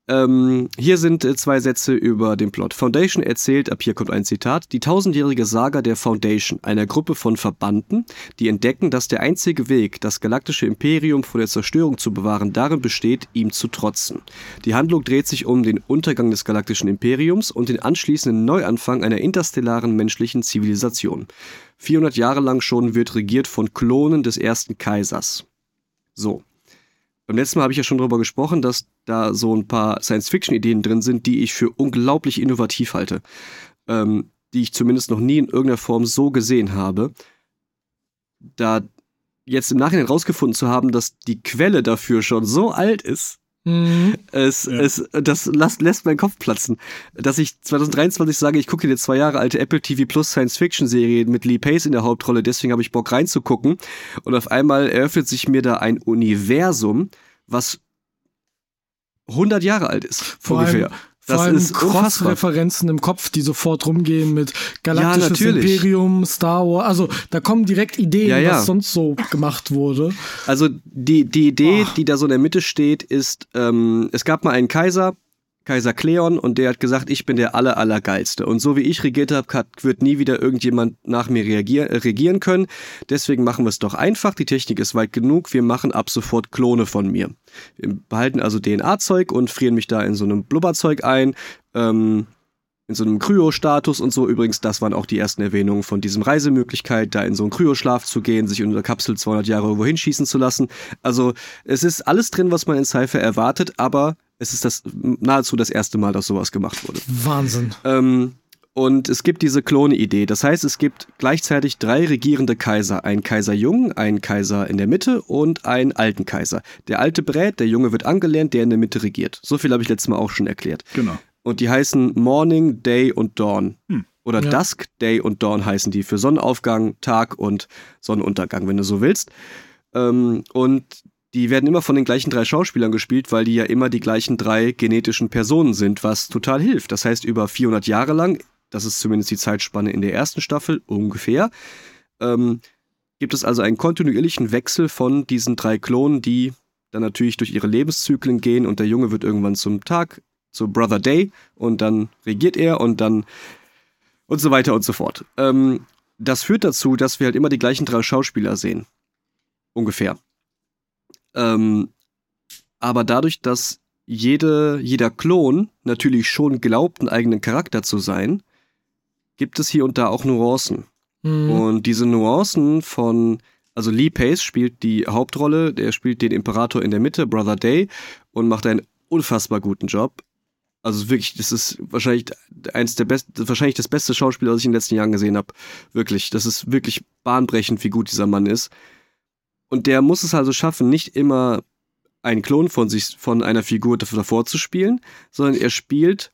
Ähm, hier sind äh, zwei Sätze über den Plot. Foundation erzählt, ab hier kommt ein Zitat, die tausendjährige Saga der Foundation, einer Gruppe von Verbannten, die entdecken, dass der einzige Weg, das galaktische Imperium vor der Zerstörung zu bewahren, darin besteht, ihm zu trotzen. Die Handlung dreht sich um den Untergang des galaktischen Imperiums und den anschließenden Neuanfang einer interstellaren menschlichen Zivilisation. 400 Jahre lang schon wird regiert von Klonen des ersten Kaisers. So, beim letzten Mal habe ich ja schon darüber gesprochen, dass da so ein paar Science-Fiction-Ideen drin sind, die ich für unglaublich innovativ halte. Ähm, die ich zumindest noch nie in irgendeiner Form so gesehen habe. Da jetzt im Nachhinein rausgefunden zu haben, dass die Quelle dafür schon so alt ist, Mhm. Es, ja. es, das lässt, lässt meinen Kopf platzen. Dass ich 2023 sage, ich gucke die zwei Jahre alte Apple TV Plus Science Fiction Serie mit Lee Pace in der Hauptrolle, deswegen habe ich Bock reinzugucken. Und auf einmal eröffnet sich mir da ein Universum, was 100 Jahre alt ist. Vor ungefähr. Allem, das Vor allem ist Cross-Referenzen im Kopf, die sofort rumgehen mit Galaktisches ja, Imperium, Star Wars. Also da kommen direkt Ideen, ja, ja. was sonst so gemacht wurde. Also die, die Idee, oh. die da so in der Mitte steht, ist, ähm, es gab mal einen Kaiser, Kaiser Kleon und der hat gesagt, ich bin der aller, allergeilste. Und so wie ich regiert habe, wird nie wieder irgendjemand nach mir reagier äh, regieren können. Deswegen machen wir es doch einfach. Die Technik ist weit genug. Wir machen ab sofort Klone von mir. Wir behalten also DNA-Zeug und frieren mich da in so einem Blubberzeug ein. Ähm, in so einem Kryo-Status und so. Übrigens, das waren auch die ersten Erwähnungen von diesem Reisemöglichkeit, da in so einen Kryoschlaf zu gehen, sich in der Kapsel 200 Jahre irgendwo hinschießen zu lassen. Also, es ist alles drin, was man in Cypher erwartet, aber es ist das nahezu das erste Mal, dass sowas gemacht wurde. Wahnsinn. Ähm, und es gibt diese Klone-Idee. Das heißt, es gibt gleichzeitig drei regierende Kaiser. Ein Kaiser Jung, ein Kaiser in der Mitte und einen alten Kaiser. Der alte brät, der Junge wird angelernt, der in der Mitte regiert. So viel habe ich letztes Mal auch schon erklärt. Genau. Und die heißen Morning, Day und Dawn. Hm. Oder ja. Dusk, Day und Dawn heißen die für Sonnenaufgang, Tag und Sonnenuntergang, wenn du so willst. Ähm, und die werden immer von den gleichen drei Schauspielern gespielt, weil die ja immer die gleichen drei genetischen Personen sind, was total hilft. Das heißt, über 400 Jahre lang, das ist zumindest die Zeitspanne in der ersten Staffel ungefähr, ähm, gibt es also einen kontinuierlichen Wechsel von diesen drei Klonen, die dann natürlich durch ihre Lebenszyklen gehen und der Junge wird irgendwann zum Tag, zu Brother Day und dann regiert er und dann und so weiter und so fort. Ähm, das führt dazu, dass wir halt immer die gleichen drei Schauspieler sehen. Ungefähr. Ähm, aber dadurch, dass jede, jeder Klon natürlich schon glaubt, einen eigenen Charakter zu sein, gibt es hier und da auch Nuancen. Mhm. Und diese Nuancen von, also Lee Pace spielt die Hauptrolle, der spielt den Imperator in der Mitte, Brother Day, und macht einen unfassbar guten Job. Also wirklich, das ist wahrscheinlich eins der besten, wahrscheinlich das beste Schauspiel, das ich in den letzten Jahren gesehen habe. Wirklich, das ist wirklich bahnbrechend, wie gut dieser Mann ist. Und der muss es also schaffen, nicht immer einen Klon von sich, von einer Figur davor zu spielen, sondern er spielt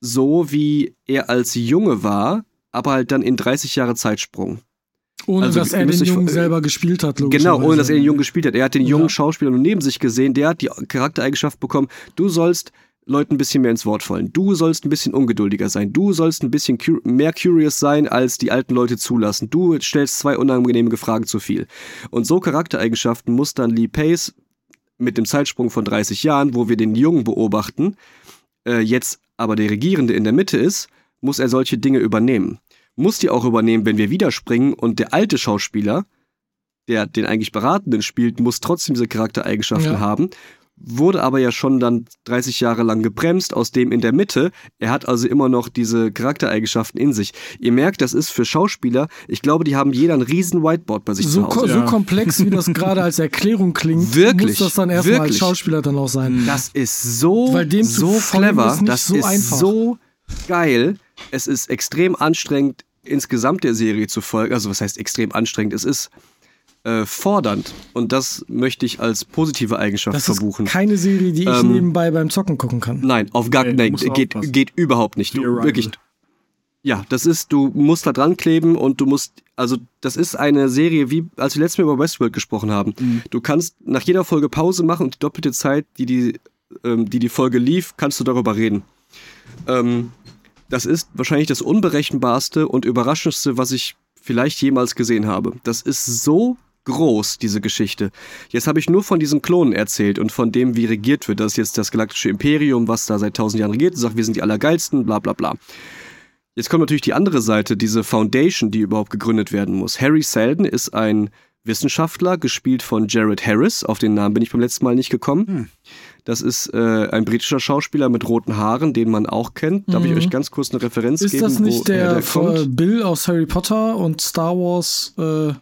so, wie er als Junge war, aber halt dann in 30 Jahre Zeitsprung. Ohne also, dass er den Jungen selber gespielt hat, Genau, ohne dass er den Jungen gespielt hat. Er hat den jungen ja. Schauspieler nur neben sich gesehen, der hat die Charaktereigenschaft bekommen, du sollst Leuten ein bisschen mehr ins Wort fallen. Du sollst ein bisschen ungeduldiger sein. Du sollst ein bisschen mehr curious sein, als die alten Leute zulassen. Du stellst zwei unangenehme Fragen zu viel. Und so Charaktereigenschaften muss dann Lee Pace mit dem Zeitsprung von 30 Jahren, wo wir den Jungen beobachten, äh, jetzt aber der Regierende in der Mitte ist, muss er solche Dinge übernehmen. Muss die auch übernehmen, wenn wir widerspringen und der alte Schauspieler, der den eigentlich Beratenden spielt, muss trotzdem diese Charaktereigenschaften ja. haben wurde aber ja schon dann 30 Jahre lang gebremst aus dem in der Mitte. Er hat also immer noch diese Charaktereigenschaften in sich. Ihr merkt, das ist für Schauspieler, ich glaube, die haben jeder ein riesen Whiteboard bei sich so, zu Hause. So ja. komplex, wie das gerade als Erklärung klingt, wirklich, muss das dann erstmal als Schauspieler dann auch sein. Das ist so, Weil dem so clever, ist das so ist einfach. so geil. Es ist extrem anstrengend, insgesamt der Serie zu folgen. Also was heißt extrem anstrengend? Es ist äh, fordernd. Und das möchte ich als positive Eigenschaft das verbuchen. Ist keine Serie, die ich ähm, nebenbei beim Zocken gucken kann. Nein, auf gar nee, nein, geht, geht überhaupt nicht. Du, wirklich. Ja, das ist, du musst da dran kleben und du musst, also das ist eine Serie, wie als wir letztes Mal über Westworld gesprochen haben. Mhm. Du kannst nach jeder Folge Pause machen und die doppelte Zeit, die die, ähm, die, die Folge lief, kannst du darüber reden. Ähm, das ist wahrscheinlich das unberechenbarste und überraschendste, was ich vielleicht jemals gesehen habe. Das ist so groß, diese Geschichte. Jetzt habe ich nur von diesen Klonen erzählt und von dem, wie regiert wird. Das ist jetzt das galaktische Imperium, was da seit tausend Jahren regiert und sagt, wir sind die Allergeilsten, bla bla bla. Jetzt kommt natürlich die andere Seite, diese Foundation, die überhaupt gegründet werden muss. Harry Seldon ist ein Wissenschaftler, gespielt von Jared Harris. Auf den Namen bin ich beim letzten Mal nicht gekommen. Hm. Das ist äh, ein britischer Schauspieler mit roten Haaren, den man auch kennt. Darf mhm. ich euch ganz kurz eine Referenz ist geben? Ist das nicht der, der Bill aus Harry Potter und Star Wars? Äh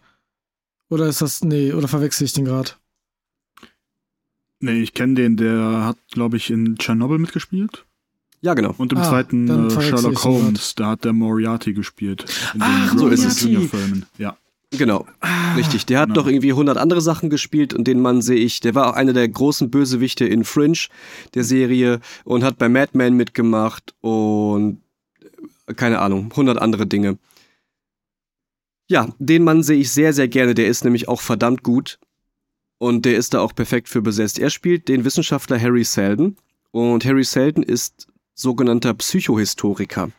oder ist das, nee, oder verwechsel ich den gerade? Nee, ich kenne den, der hat, glaube ich, in Tschernobyl mitgespielt. Ja, genau. Und im ah, zweiten äh, Sherlock Holmes, da hat der Moriarty gespielt. Ach, so ist es. Ja. Genau, ah, richtig. Der hat genau. noch irgendwie 100 andere Sachen gespielt und den Mann sehe ich, der war auch einer der großen Bösewichte in Fringe, der Serie, und hat bei Mad Men mitgemacht und äh, keine Ahnung, 100 andere Dinge. Ja, den Mann sehe ich sehr, sehr gerne. Der ist nämlich auch verdammt gut. Und der ist da auch perfekt für besetzt. Er spielt den Wissenschaftler Harry Seldon. Und Harry Seldon ist sogenannter Psychohistoriker.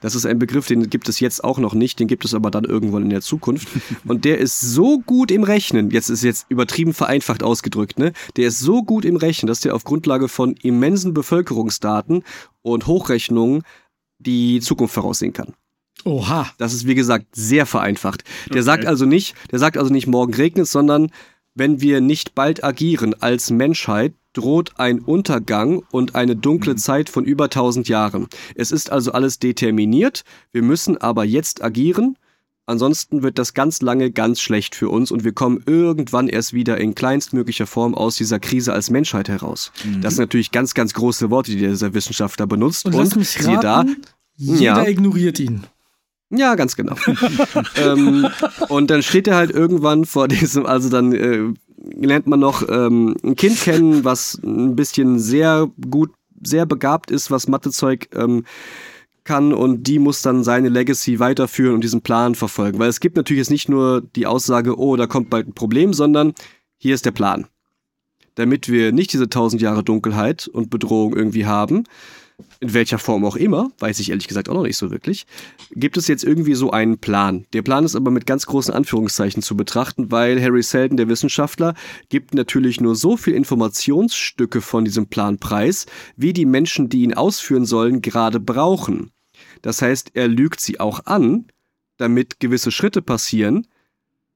Das ist ein Begriff, den gibt es jetzt auch noch nicht, den gibt es aber dann irgendwann in der Zukunft. Und der ist so gut im Rechnen, jetzt ist jetzt übertrieben vereinfacht ausgedrückt, ne? Der ist so gut im Rechnen, dass der auf Grundlage von immensen Bevölkerungsdaten und Hochrechnungen die Zukunft voraussehen kann. Oha. Das ist, wie gesagt, sehr vereinfacht. Der okay. sagt also nicht, der sagt also nicht, morgen regnet es, sondern wenn wir nicht bald agieren als Menschheit, droht ein Untergang und eine dunkle mhm. Zeit von über 1000 Jahren. Es ist also alles determiniert. Wir müssen aber jetzt agieren. Ansonsten wird das ganz lange ganz schlecht für uns und wir kommen irgendwann erst wieder in kleinstmöglicher Form aus dieser Krise als Menschheit heraus. Mhm. Das sind natürlich ganz, ganz große Worte, die dieser Wissenschaftler benutzt. Und, und siehe da, jeder ja, ignoriert ihn. Ja, ganz genau. ähm, und dann steht er halt irgendwann vor diesem, also dann äh, lernt man noch ähm, ein Kind kennen, was ein bisschen sehr gut, sehr begabt ist, was Mathezeug ähm, kann und die muss dann seine Legacy weiterführen und diesen Plan verfolgen. Weil es gibt natürlich jetzt nicht nur die Aussage, oh, da kommt bald ein Problem, sondern hier ist der Plan. Damit wir nicht diese tausend Jahre Dunkelheit und Bedrohung irgendwie haben, in welcher Form auch immer, weiß ich ehrlich gesagt auch noch nicht so wirklich, gibt es jetzt irgendwie so einen Plan. Der Plan ist aber mit ganz großen Anführungszeichen zu betrachten, weil Harry Seldon, der Wissenschaftler, gibt natürlich nur so viel Informationsstücke von diesem Plan preis, wie die Menschen, die ihn ausführen sollen, gerade brauchen. Das heißt, er lügt sie auch an, damit gewisse Schritte passieren,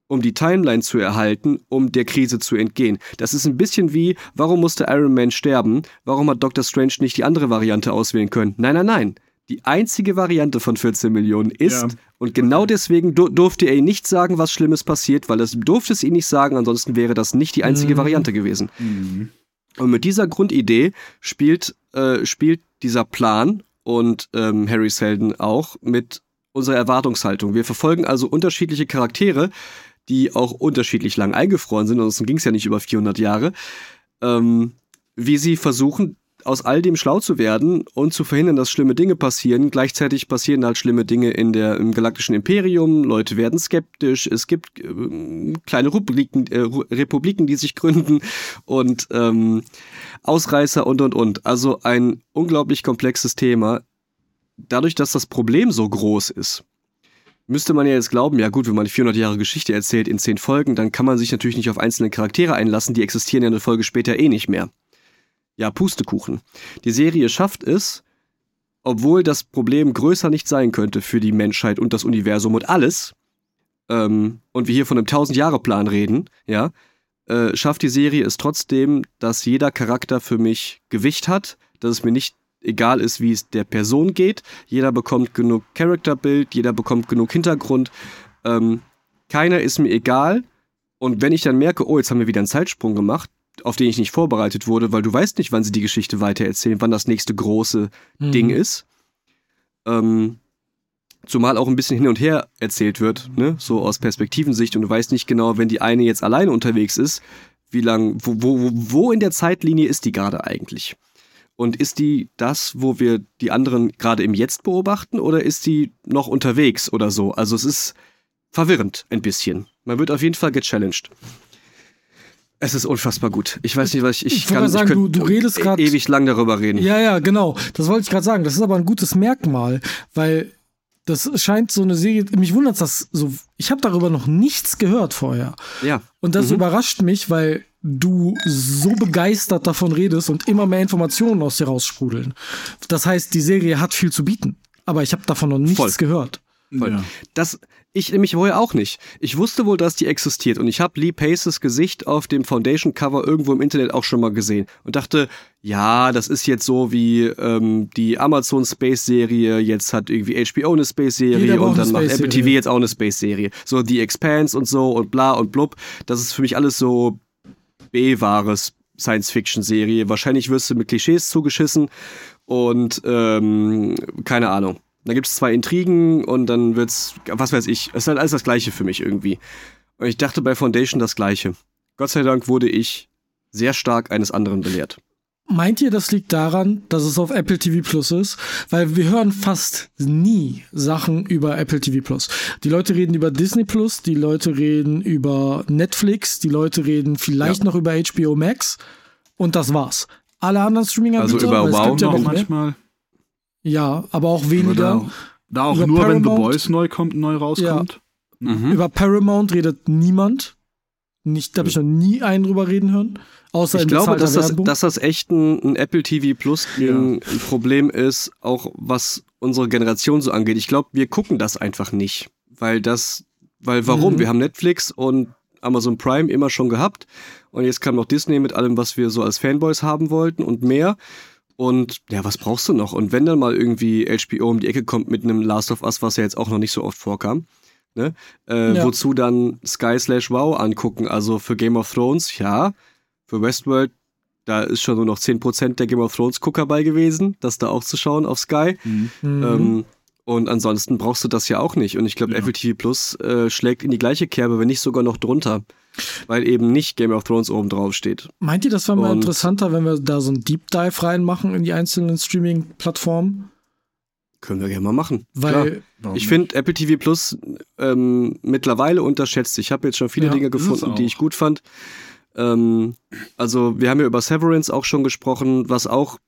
um die Timeline zu erhalten, um der Krise zu entgehen. Das ist ein bisschen wie, warum musste Iron Man sterben? Warum hat Doctor Strange nicht die andere Variante auswählen können? Nein, nein, nein. Die einzige Variante von 14 Millionen ist, ja. und genau deswegen dur durfte er ihm nicht sagen, was Schlimmes passiert, weil es durfte es ihm nicht sagen, ansonsten wäre das nicht die einzige mhm. Variante gewesen. Mhm. Und mit dieser Grundidee spielt, äh, spielt dieser Plan und ähm, Harry Seldon auch mit unserer Erwartungshaltung. Wir verfolgen also unterschiedliche Charaktere, die auch unterschiedlich lang eingefroren sind, ansonsten ging es ja nicht über 400 Jahre, ähm, wie sie versuchen, aus all dem schlau zu werden und zu verhindern, dass schlimme Dinge passieren. Gleichzeitig passieren halt schlimme Dinge in der, im galaktischen Imperium. Leute werden skeptisch. Es gibt äh, kleine Republiken, äh, Republiken, die sich gründen und ähm, Ausreißer und und und. Also ein unglaublich komplexes Thema. Dadurch, dass das Problem so groß ist, müsste man ja jetzt glauben, ja gut, wenn man 400 Jahre Geschichte erzählt in 10 Folgen, dann kann man sich natürlich nicht auf einzelne Charaktere einlassen, die existieren ja eine Folge später eh nicht mehr. Ja, Pustekuchen. Die Serie schafft es, obwohl das Problem größer nicht sein könnte für die Menschheit und das Universum und alles, ähm, und wir hier von einem 1000-Jahre-Plan reden, ja, äh, schafft die Serie es trotzdem, dass jeder Charakter für mich Gewicht hat, dass es mir nicht egal ist, wie es der Person geht. Jeder bekommt genug Charakterbild, jeder bekommt genug Hintergrund. Ähm, keiner ist mir egal. Und wenn ich dann merke, oh, jetzt haben wir wieder einen Zeitsprung gemacht, auf den ich nicht vorbereitet wurde, weil du weißt nicht, wann sie die Geschichte weitererzählen, wann das nächste große mhm. Ding ist. Ähm, zumal auch ein bisschen hin und her erzählt wird, ne? so aus Perspektivensicht und du weißt nicht genau, wenn die eine jetzt alleine unterwegs ist, wie lang, wo, wo, wo in der Zeitlinie ist die gerade eigentlich? Und ist die das, wo wir die anderen gerade im Jetzt beobachten oder ist die noch unterwegs oder so? Also es ist verwirrend ein bisschen. Man wird auf jeden Fall gechallenged. Es ist unfassbar gut. Ich weiß nicht, was ich, ich, ich kann. Sagen, ich du, du redest gerade ewig lang darüber reden. Ja, ja, genau. Das wollte ich gerade sagen. Das ist aber ein gutes Merkmal, weil das scheint so eine Serie. Mich wundert das so. Ich habe darüber noch nichts gehört vorher. Ja. Und das mhm. überrascht mich, weil du so begeistert davon redest und immer mehr Informationen aus dir raussprudeln. Das heißt, die Serie hat viel zu bieten. Aber ich habe davon noch nichts Voll. gehört. Voll. Ja. Das, ich nämlich vorher auch nicht. Ich wusste wohl, dass die existiert und ich habe Lee Paces Gesicht auf dem Foundation-Cover irgendwo im Internet auch schon mal gesehen und dachte, ja, das ist jetzt so wie ähm, die Amazon Space-Serie, jetzt hat irgendwie HBO eine Space-Serie und dann macht Apple TV jetzt auch eine Space-Serie. So The Expanse und so und bla und blub. Das ist für mich alles so B-wahres Science-Fiction-Serie. Wahrscheinlich wirst du mit Klischees zugeschissen und ähm, keine Ahnung. Da gibt es zwei Intrigen und dann wird's, was weiß ich, es ist halt alles das Gleiche für mich irgendwie. Und ich dachte bei Foundation das Gleiche. Gott sei Dank wurde ich sehr stark eines anderen belehrt. Meint ihr, das liegt daran, dass es auf Apple TV Plus ist? Weil wir hören fast nie Sachen über Apple TV Plus. Die Leute reden über Disney Plus, die Leute reden über Netflix, die Leute reden vielleicht ja. noch über HBO Max und das war's. Alle anderen Streaming-Anbieter, also über Wow ja noch manchmal. Ja, aber auch weniger. Da, da, auch über nur, Paramount, wenn The Boys neu kommt, neu rauskommt. Ja. Mhm. Über Paramount redet niemand. Nicht, da habe ich noch nie einen drüber reden hören. Außer ich glaube, dass das, dass das echt ein, ein Apple TV Plus ja. ein Problem ist, auch was unsere Generation so angeht. Ich glaube, wir gucken das einfach nicht. Weil das, weil warum? Mhm. Wir haben Netflix und Amazon Prime immer schon gehabt. Und jetzt kam noch Disney mit allem, was wir so als Fanboys haben wollten und mehr. Und ja, was brauchst du noch? Und wenn dann mal irgendwie HBO um die Ecke kommt mit einem Last of Us, was ja jetzt auch noch nicht so oft vorkam, ne? Äh, ja. Wozu dann Sky slash Wow angucken? Also für Game of Thrones, ja, für Westworld, da ist schon nur noch 10% der Game of Thrones Gucker bei gewesen, das da auch zu schauen auf Sky. Mhm. Ähm, und ansonsten brauchst du das ja auch nicht. Und ich glaube, ja. Apple TV Plus äh, schlägt in die gleiche Kerbe, wenn nicht sogar noch drunter. Weil eben nicht Game of Thrones oben drauf steht. Meint ihr, das wäre mal interessanter, wenn wir da so ein Deep Dive reinmachen in die einzelnen Streaming-Plattformen? Können wir gerne mal machen. Weil ich finde Apple TV Plus ähm, mittlerweile unterschätzt. Ich habe jetzt schon viele ja, Dinge gefunden, die ich gut fand. Ähm, also wir haben ja über Severance auch schon gesprochen, was auch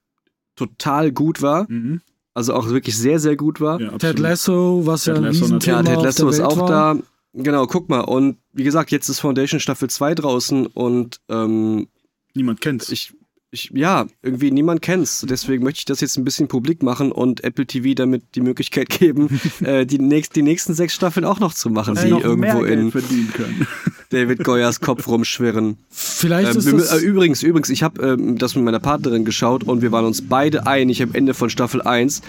total gut war. Mhm. Also auch wirklich sehr, sehr gut war. Ja, Ted Lasso, was Ted ja ein Lasso Ja, Ted Lasso ist auch war. da. Genau, guck mal. Und wie gesagt, jetzt ist Foundation Staffel 2 draußen und ähm, niemand kennt's. Ich, ich, ja, irgendwie niemand kennt's. Deswegen möchte ich das jetzt ein bisschen publik machen und Apple TV damit die Möglichkeit geben, äh, die, nächst, die nächsten sechs Staffeln auch noch zu machen, die irgendwo in David Goyers Kopf rumschwirren. Vielleicht ähm, ist das äh, Übrigens, übrigens, ich habe ähm, das mit meiner Partnerin geschaut und wir waren uns beide einig am Ende von Staffel 1,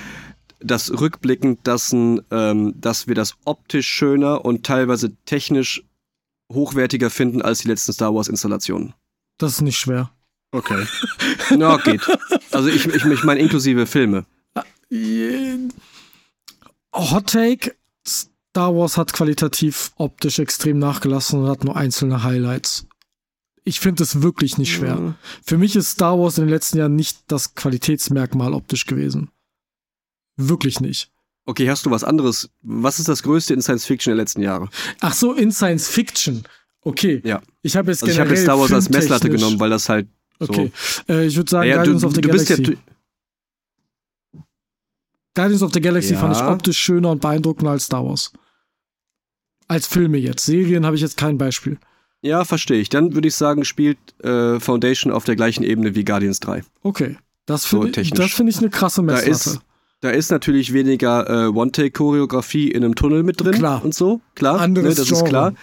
dass rückblickend, dass, ähm, dass wir das optisch schöner und teilweise technisch hochwertiger finden als die letzten Star Wars Installationen. Das ist nicht schwer. Okay. Ja, geht. Also ich, ich, ich meine inklusive Filme. Hot Take. Star Wars hat qualitativ optisch extrem nachgelassen und hat nur einzelne Highlights. Ich finde es wirklich nicht schwer. Ja. Für mich ist Star Wars in den letzten Jahren nicht das Qualitätsmerkmal optisch gewesen. Wirklich nicht. Okay, hast du was anderes? Was ist das Größte in Science Fiction der letzten Jahre? Ach so, in Science Fiction. Okay. Ja. Ich habe jetzt also ich habe jetzt Star Wars als Messlatte genommen, weil das halt so. Okay. Äh, ich würde sagen, ja, Guardians du, of the du Galaxy. Bist ja, Guardians of the Galaxy ja. fand ich optisch schöner und beeindruckender als Star Wars. Als Filme jetzt. Serien habe ich jetzt kein Beispiel. Ja, verstehe ich. Dann würde ich sagen, spielt äh, Foundation auf der gleichen Ebene wie Guardians 3. Okay. Das finde so ich, find ich eine krasse Messlatte. Da ist, da ist natürlich weniger äh, One-Take-Choreografie in einem Tunnel mit drin klar. und so. Klar, anderes ne, das Genre. ist klar.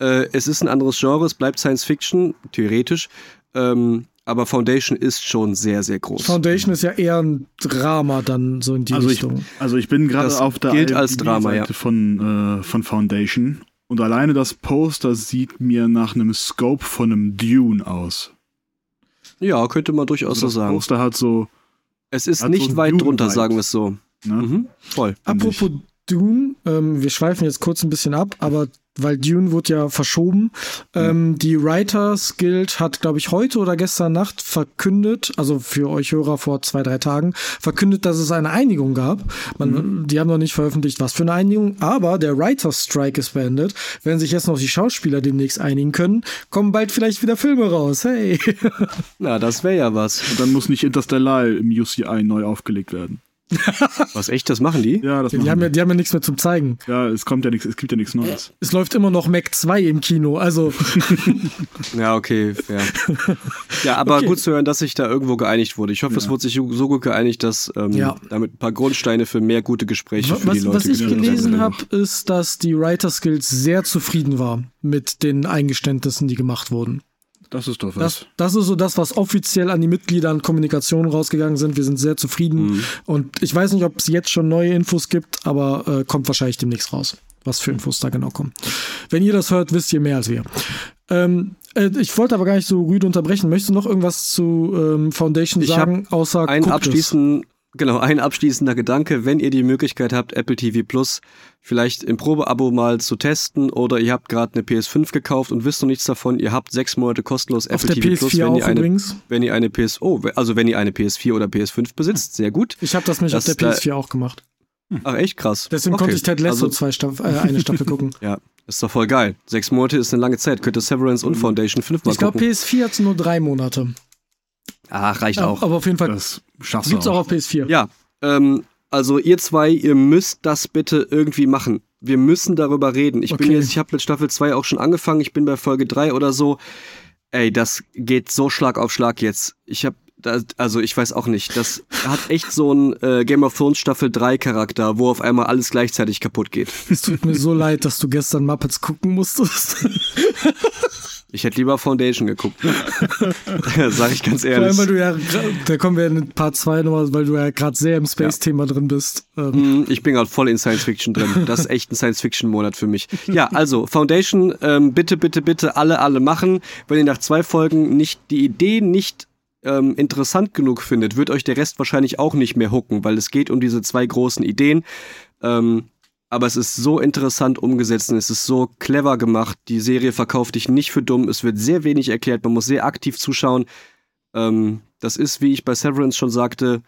Äh, es ist ein anderes Genre, es bleibt Science Fiction, theoretisch. Ähm, aber Foundation ist schon sehr, sehr groß. Foundation ist ja eher ein Drama dann so in die also Richtung. Ich, also ich bin gerade auf der gilt als Drama, ja. von, äh, von Foundation und alleine das Poster sieht mir nach einem Scope von einem Dune aus. Ja, könnte man durchaus also so sagen. Das Poster hat so. Es ist nicht so weit drunter, sagen wir es so. Ne? Mhm, voll. Apropos Dune, ähm, wir schweifen jetzt kurz ein bisschen ab, aber weil Dune wurde ja verschoben. Ähm, die Writers Guild hat, glaube ich, heute oder gestern Nacht verkündet, also für euch Hörer vor zwei, drei Tagen, verkündet, dass es eine Einigung gab. Man, mhm. Die haben noch nicht veröffentlicht, was für eine Einigung, aber der Writers Strike ist beendet. Wenn sich jetzt noch die Schauspieler demnächst einigen können, kommen bald vielleicht wieder Filme raus. Hey. Na, das wäre ja was. Und dann muss nicht Interstellar im UCI neu aufgelegt werden. Was echt, das machen die? Ja, das die, machen die haben ja, die haben ja nichts mehr zum zeigen. Ja, es kommt ja nichts, es gibt ja nichts Neues. Es läuft immer noch Mac 2 im Kino, also. ja, okay, fair. Ja, aber okay. gut zu hören, dass sich da irgendwo geeinigt wurde. Ich hoffe, ja. es wurde sich so gut geeinigt, dass ähm, ja. damit ein paar Grundsteine für mehr gute Gespräche was, für die Leute Was ich gelesen habe, ist, dass die Writer Skills sehr zufrieden war mit den Eingeständnissen, die gemacht wurden. Das ist doch was. Das, das ist so das, was offiziell an die Mitglieder an Kommunikation rausgegangen sind. Wir sind sehr zufrieden. Mhm. Und ich weiß nicht, ob es jetzt schon neue Infos gibt, aber äh, kommt wahrscheinlich demnächst raus, was für Infos da genau kommen. Wenn ihr das hört, wisst ihr mehr als wir. Ähm, äh, ich wollte aber gar nicht so rüde unterbrechen. Möchtest du noch irgendwas zu ähm, Foundation ich sagen, außer ein abschließend, Genau, ein abschließender Gedanke, wenn ihr die Möglichkeit habt, Apple TV Plus vielleicht im Probeabo mal zu testen oder ihr habt gerade eine PS5 gekauft und wisst noch nichts davon, ihr habt sechs Monate kostenlos Auf Apple TV PS4 Plus, wenn ihr eine, übrigens. wenn ihr eine PS, oh, also wenn ihr eine PS4 oder PS5 besitzt, sehr gut. Ich habe das nämlich auf der PS4 auch gemacht. Ach, echt krass. Deswegen okay. konnte ich Ted Lasso also, zwei Staff, äh, eine Staffel gucken. ja, ist doch voll geil. Sechs Monate ist eine lange Zeit. Könnte Severance und Foundation fünfmal Ich glaube, PS4 hat nur drei Monate. Ach, reicht auch. Aber auf jeden Fall. Das schaffst Gibt's auch. auch auf PS4. Ja, ähm, also ihr zwei, ihr müsst das bitte irgendwie machen. Wir müssen darüber reden. Ich Okay. bin jetzt, ich habe mit Staffel 2 auch schon angefangen, ich bin bei Folge 3 oder so. Ey, das geht so Schlag auf Schlag jetzt. Ich habe also ich weiß auch nicht, das hat echt so einen äh, Game of Thrones Staffel 3 Charakter, wo auf einmal alles gleichzeitig kaputt geht. Es tut mir so leid, dass du gestern Muppets gucken musstest. Ich hätte lieber Foundation geguckt. Sag ich ganz Vor allem, ehrlich. weil du ja, da kommen wir in Part 2 nochmal, weil du ja gerade sehr im Space-Thema drin bist. Ähm, Mm, Ich bin gerade voll in Science Fiction drin. Das ist echt ein Science Fiction Monat für mich. Ja, also Foundation, ähm, bitte, bitte, bitte alle, alle machen. Wenn ihr nach zwei Folgen nicht die Idee nicht ähm, interessant genug findet, wird euch der Rest wahrscheinlich auch nicht mehr hucken, weil es geht um diese zwei großen Ideen. Ähm, aber es ist so interessant umgesetzt und es ist so clever gemacht. Die Serie verkauft dich nicht für dumm. Es wird sehr wenig erklärt. Man muss sehr aktiv zuschauen. Ähm, das ist, wie ich bei Severance schon sagte,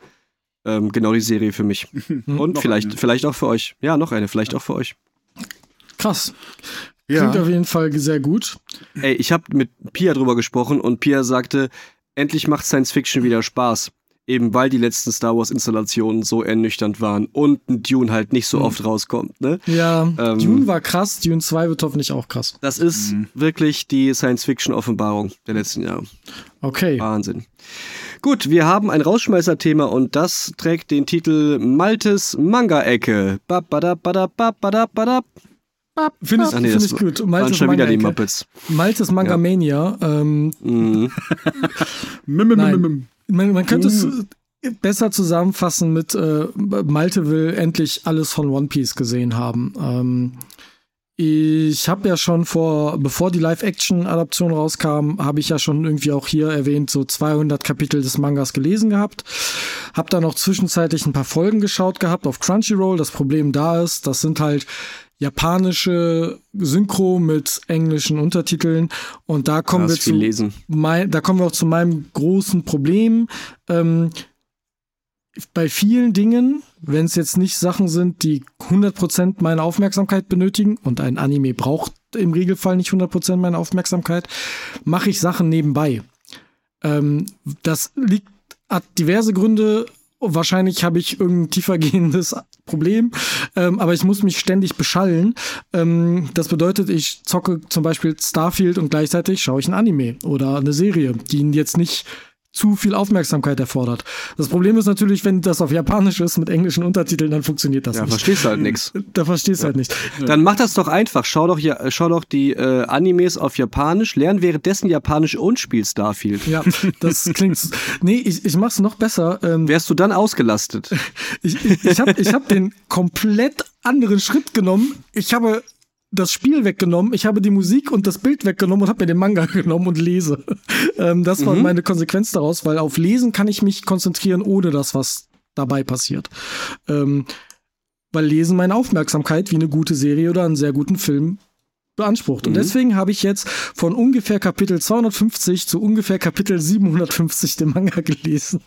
ähm, genau die Serie für mich. Und vielleicht, eine. vielleicht auch für euch. Ja, noch eine, vielleicht auch für euch. krass. Ja. Klingt auf jeden Fall sehr gut. Ey, ich habe mit Pia drüber gesprochen und Pia sagte, endlich macht Science Fiction wieder Spaß. Eben weil die letzten Star Wars Installationen so ernüchternd waren und ein Dune halt nicht so Mhm. oft rauskommt. Ne? Ja, Ähm, Dune war krass, Dune 2 wird hoffentlich auch krass. Das ist Mhm. wirklich die Science Fiction Offenbarung der letzten Jahre. Okay. Wahnsinn. Gut, wir haben ein Rausschmeißer-Thema und das trägt den Titel Maltes Manga-Ecke. Babadabadabadabadab. Finde ich, Ach nee, find ich gut. Maltes schon wieder die. Muppets. Maltes Manga Mania. Ähm, Mhm. Mim, mim, mim. Man, man könnte es Mhm. besser zusammenfassen mit äh, Malte will endlich alles von One Piece gesehen haben. Ähm, ich habe ja schon vor, bevor die Live-Action-Adaption rauskam, habe ich ja schon irgendwie auch hier erwähnt, so 200 Kapitel des Mangas gelesen gehabt. Hab dann auch zwischenzeitlich ein paar Folgen geschaut gehabt auf Crunchyroll. Das Problem da ist, das sind halt japanische Synchro mit englischen Untertiteln und da kommen wir zu lesen. Mein, da kommen wir auch zu meinem großen Problem. Ähm, bei vielen Dingen, wenn es jetzt nicht Sachen sind, die 100% meine Aufmerksamkeit benötigen und ein Anime braucht im Regelfall nicht 100% meine Aufmerksamkeit, mache ich Sachen nebenbei. Ähm, das liegt, hat diverse Gründe. Wahrscheinlich habe ich irgendein tiefergehendes Problem, ähm, aber ich muss mich ständig beschallen. Ähm, das bedeutet, ich zocke zum Beispiel Starfield und gleichzeitig schaue ich ein Anime oder eine Serie, die jetzt nicht zu viel Aufmerksamkeit erfordert. Das Problem ist natürlich, wenn das auf Japanisch ist mit englischen Untertiteln, dann funktioniert das ja, nicht. verstehst du halt nichts. Da verstehst du ja. halt nicht. Dann mach das doch einfach. Schau doch, ja, schau doch die äh, Animes auf Japanisch, lern währenddessen Japanisch und spiel Starfield. Ja, das klingt. nee, ich, ich mach's noch besser. Ähm, Wärst du dann ausgelastet? ich ich, ich habe ich hab den komplett anderen Schritt genommen. Ich habe das Spiel weggenommen, ich habe die Musik und das Bild weggenommen und habe mir den Manga genommen und lese. ähm, das war mhm. meine Konsequenz daraus, weil auf Lesen kann ich mich konzentrieren, ohne das, was dabei passiert. Ähm, weil Lesen meine Aufmerksamkeit wie eine gute Serie oder einen sehr guten Film beansprucht. Und mhm. deswegen habe ich jetzt von ungefähr Kapitel 250 zu ungefähr Kapitel 750 den Manga gelesen.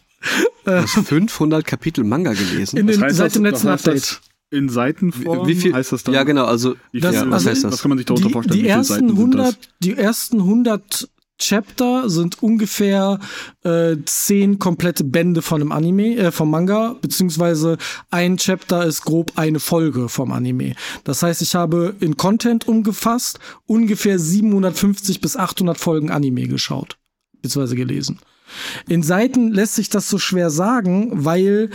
Du hast 500 Kapitel Manga gelesen? In den, das heißt seit dem letzten Update in Seitenform wie viel heißt das dann? Ja, genau, also wie viel, das, ja, was heißt das? Was kann man sich darunter die, vorstellen? Die ersten 100 die ersten 100 Chapter sind ungefähr äh, zehn komplette Bände von einem Anime, äh, vom Manga, beziehungsweise ein Chapter ist grob eine Folge vom Anime. Das heißt, ich habe in Content umgefasst ungefähr 750 bis 800 Folgen Anime geschaut, beziehungsweise gelesen. In Seiten lässt sich das so schwer sagen, weil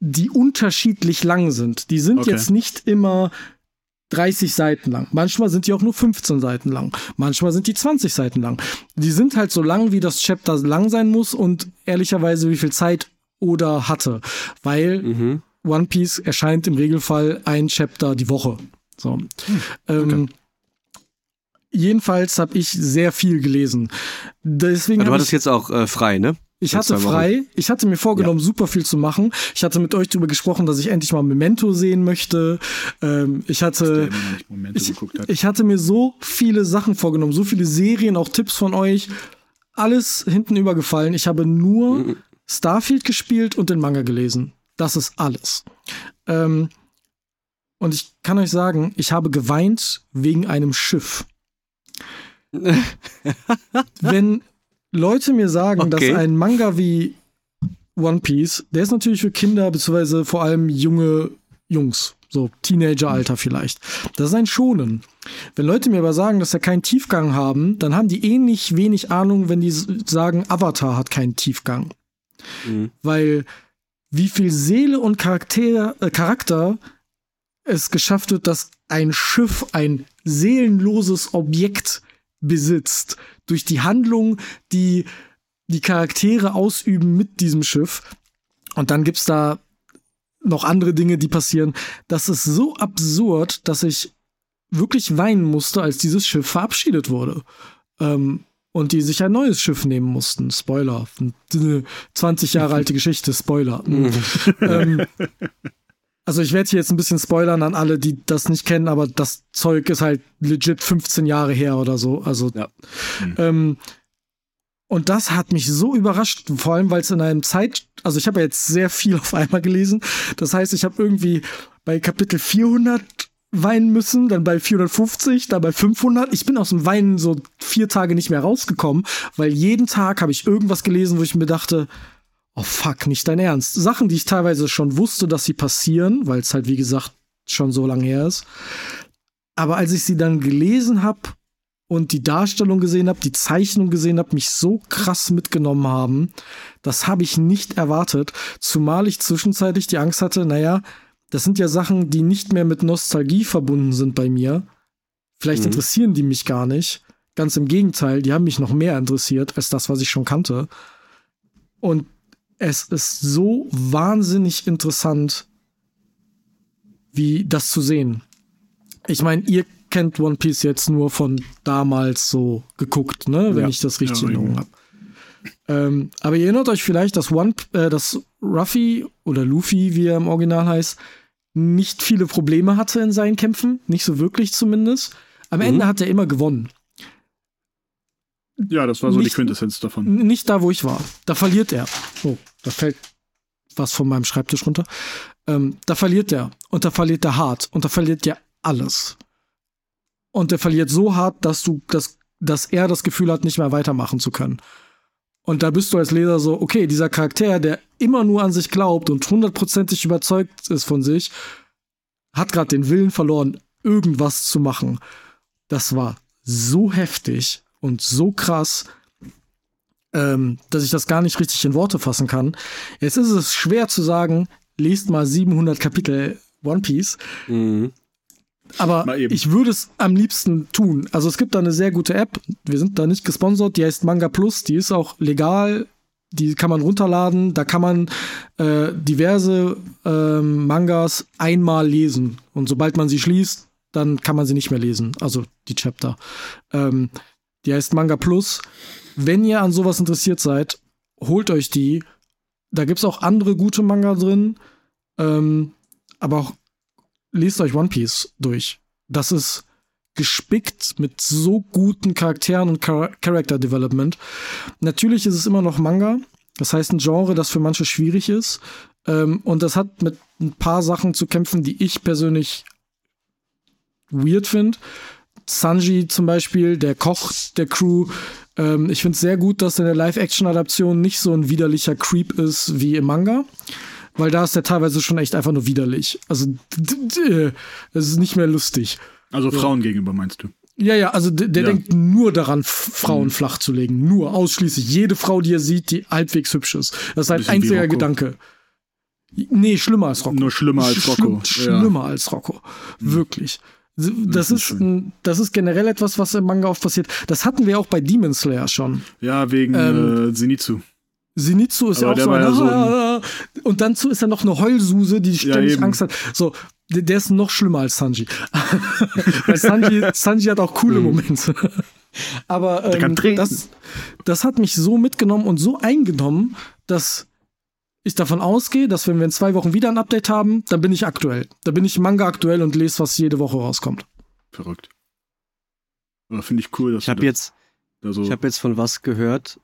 die unterschiedlich lang sind. Die sind okay. jetzt nicht immer 30 Seiten lang. Manchmal sind die auch nur 15 Seiten lang. Manchmal sind die 20 Seiten lang. Die sind halt so lang, wie das Chapter lang sein muss und ehrlicherweise wie viel Zeit oder hatte. Weil mhm. One Piece erscheint im Regelfall ein Chapter die Woche. So. Hm. Ähm, okay. Jedenfalls habe ich sehr viel gelesen. Deswegen Aber du hattest jetzt auch äh, frei, ne? Ich hatte frei. Ich hatte mir vorgenommen, ja. super viel zu machen. Ich hatte mit euch darüber gesprochen, dass ich endlich mal Memento sehen möchte. Ähm, ich hatte, ich, ich, hatte mir so viele Sachen vorgenommen, so viele Serien, auch Tipps von euch. Alles hinten übergefallen. Ich habe nur mhm. Starfield gespielt und den Manga gelesen. Das ist alles. Ähm, und ich kann euch sagen, ich habe geweint wegen einem Schiff. Wenn Leute mir sagen, okay. dass ein Manga wie One Piece, der ist natürlich für Kinder, beziehungsweise vor allem junge Jungs, so Teenageralter vielleicht. Das ist ein Schonen. Wenn Leute mir aber sagen, dass er keinen Tiefgang haben, dann haben die ähnlich wenig Ahnung, wenn die sagen, Avatar hat keinen Tiefgang. Mhm. Weil wie viel Seele und Charakter, äh, Charakter es geschafft wird, dass ein Schiff ein seelenloses Objekt besitzt, durch die Handlung, die die Charaktere ausüben mit diesem Schiff. Und dann gibt's da noch andere Dinge, die passieren. Das ist so absurd, dass ich wirklich weinen musste, als dieses Schiff verabschiedet wurde. Ähm, und die sich ein neues Schiff nehmen mussten. Spoiler. 20 Jahre alte Geschichte, Spoiler. ähm, also ich werde hier jetzt ein bisschen spoilern an alle, die das nicht kennen, aber das Zeug ist halt legit 15 Jahre her oder so. Also ja. mhm. ähm, und das hat mich so überrascht, vor allem weil es in einem Zeit, also ich habe ja jetzt sehr viel auf einmal gelesen. Das heißt, ich habe irgendwie bei Kapitel 400 weinen müssen, dann bei 450, dann bei 500. Ich bin aus dem Weinen so vier Tage nicht mehr rausgekommen, weil jeden Tag habe ich irgendwas gelesen, wo ich mir dachte, oh fuck, nicht dein Ernst. Sachen, die ich teilweise schon wusste, dass sie passieren, weil es halt, wie gesagt, schon so lange her ist. Aber als ich sie dann gelesen habe und die Darstellung gesehen habe, die Zeichnung gesehen habe, mich so krass mitgenommen haben, das habe ich nicht erwartet. Zumal ich zwischenzeitlich die Angst hatte, naja, das sind ja Sachen, die nicht mehr mit Nostalgie verbunden sind bei mir. Vielleicht mhm. interessieren die mich gar nicht. Ganz im Gegenteil, die haben mich noch mehr interessiert als das, was ich schon kannte. Und es ist so wahnsinnig interessant, wie das zu sehen. Ich meine, ihr kennt One Piece jetzt nur von damals so geguckt, ne, wenn ja, ich das richtig ja, in Erinnerung habe. Ähm, aber ihr erinnert euch vielleicht, dass One, äh, dass Ruffy oder Luffy, wie er im Original heißt, nicht viele Probleme hatte in seinen Kämpfen, nicht so wirklich zumindest. Am mhm. Ende hat er immer gewonnen. Ja, das war so nicht, die Quintessenz davon. Nicht da, wo ich war. Da verliert er. Oh, da fällt was von meinem Schreibtisch runter. Ähm, da verliert er. Und da verliert er hart. Und da verliert er alles. Und er verliert so hart, dass du, dass, dass er das Gefühl hat, nicht mehr weitermachen zu können. Und da bist du als Leser so, okay, dieser Charakter, der immer nur an sich glaubt und hundertprozentig überzeugt ist von sich, hat gerade den Willen verloren, irgendwas zu machen. Das war so heftig und so krass, ähm, dass ich das gar nicht richtig in Worte fassen kann. Jetzt ist es schwer zu sagen, liest mal 700 Kapitel One Piece. Mhm. Aber ich würde es am liebsten tun. Also es gibt da eine sehr gute App. Wir sind da nicht gesponsert. Die heißt Manga Plus. Die ist auch legal. Die kann man runterladen. Da kann man äh, diverse äh, Mangas einmal lesen. Und sobald man sie schließt, dann kann man sie nicht mehr lesen. Also die Chapter. Ähm, die heißt Manga Plus. Wenn ihr an sowas interessiert seid, holt euch die. Da gibt es auch andere gute Manga drin. Ähm, aber auch lest euch One Piece durch. Das ist gespickt mit so guten Charakteren und Char Character Development. Natürlich ist es immer noch Manga. Das heißt, ein Genre, das für manche schwierig ist. Ähm, und das hat mit ein paar Sachen zu kämpfen, die ich persönlich weird finde. Sanji zum Beispiel, der Koch der Crew. Ähm, ich finde es sehr gut, dass in der Live-Action-Adaption nicht so ein widerlicher Creep ist wie im Manga weil da ist der teilweise schon echt einfach nur widerlich. Also, es ist nicht mehr lustig. Also Frauen so. gegenüber meinst du? Ja, ja, also der, der ja. denkt nur daran, Frauen mhm. flach zu legen. Nur, ausschließlich. Jede Frau, die er sieht, die halbwegs hübsch ist. Das ist sein einziger Gedanke. Nee, schlimmer als Rocco. Nur schlimmer als Rocco. Schlimm, ja. Schlimmer als Rocco. Mhm. Wirklich. Das, ist, das ist generell etwas, was im Manga oft passiert. Das hatten wir auch bei Demon Slayer schon. Ja, wegen ähm, äh, Zenitsu. Zenitsu ist Aber ja auch so, ein, ja so ein und dann ist er noch eine Heulsuse, die ständig ja, Angst hat. So, der, der, ist noch schlimmer als Sanji. Weil Sanji, Sanji hat auch coole mhm. Momente. Aber ähm, das, das hat mich so mitgenommen und so eingenommen, dass ich davon ausgehe, dass wenn wir in zwei Wochen wieder ein Update haben, dann bin ich aktuell. Da bin ich Manga aktuell und lese, was jede Woche rauskommt. Verrückt. Aber finde ich cool, dass ich habe jetzt, so ich habe jetzt von was gehört,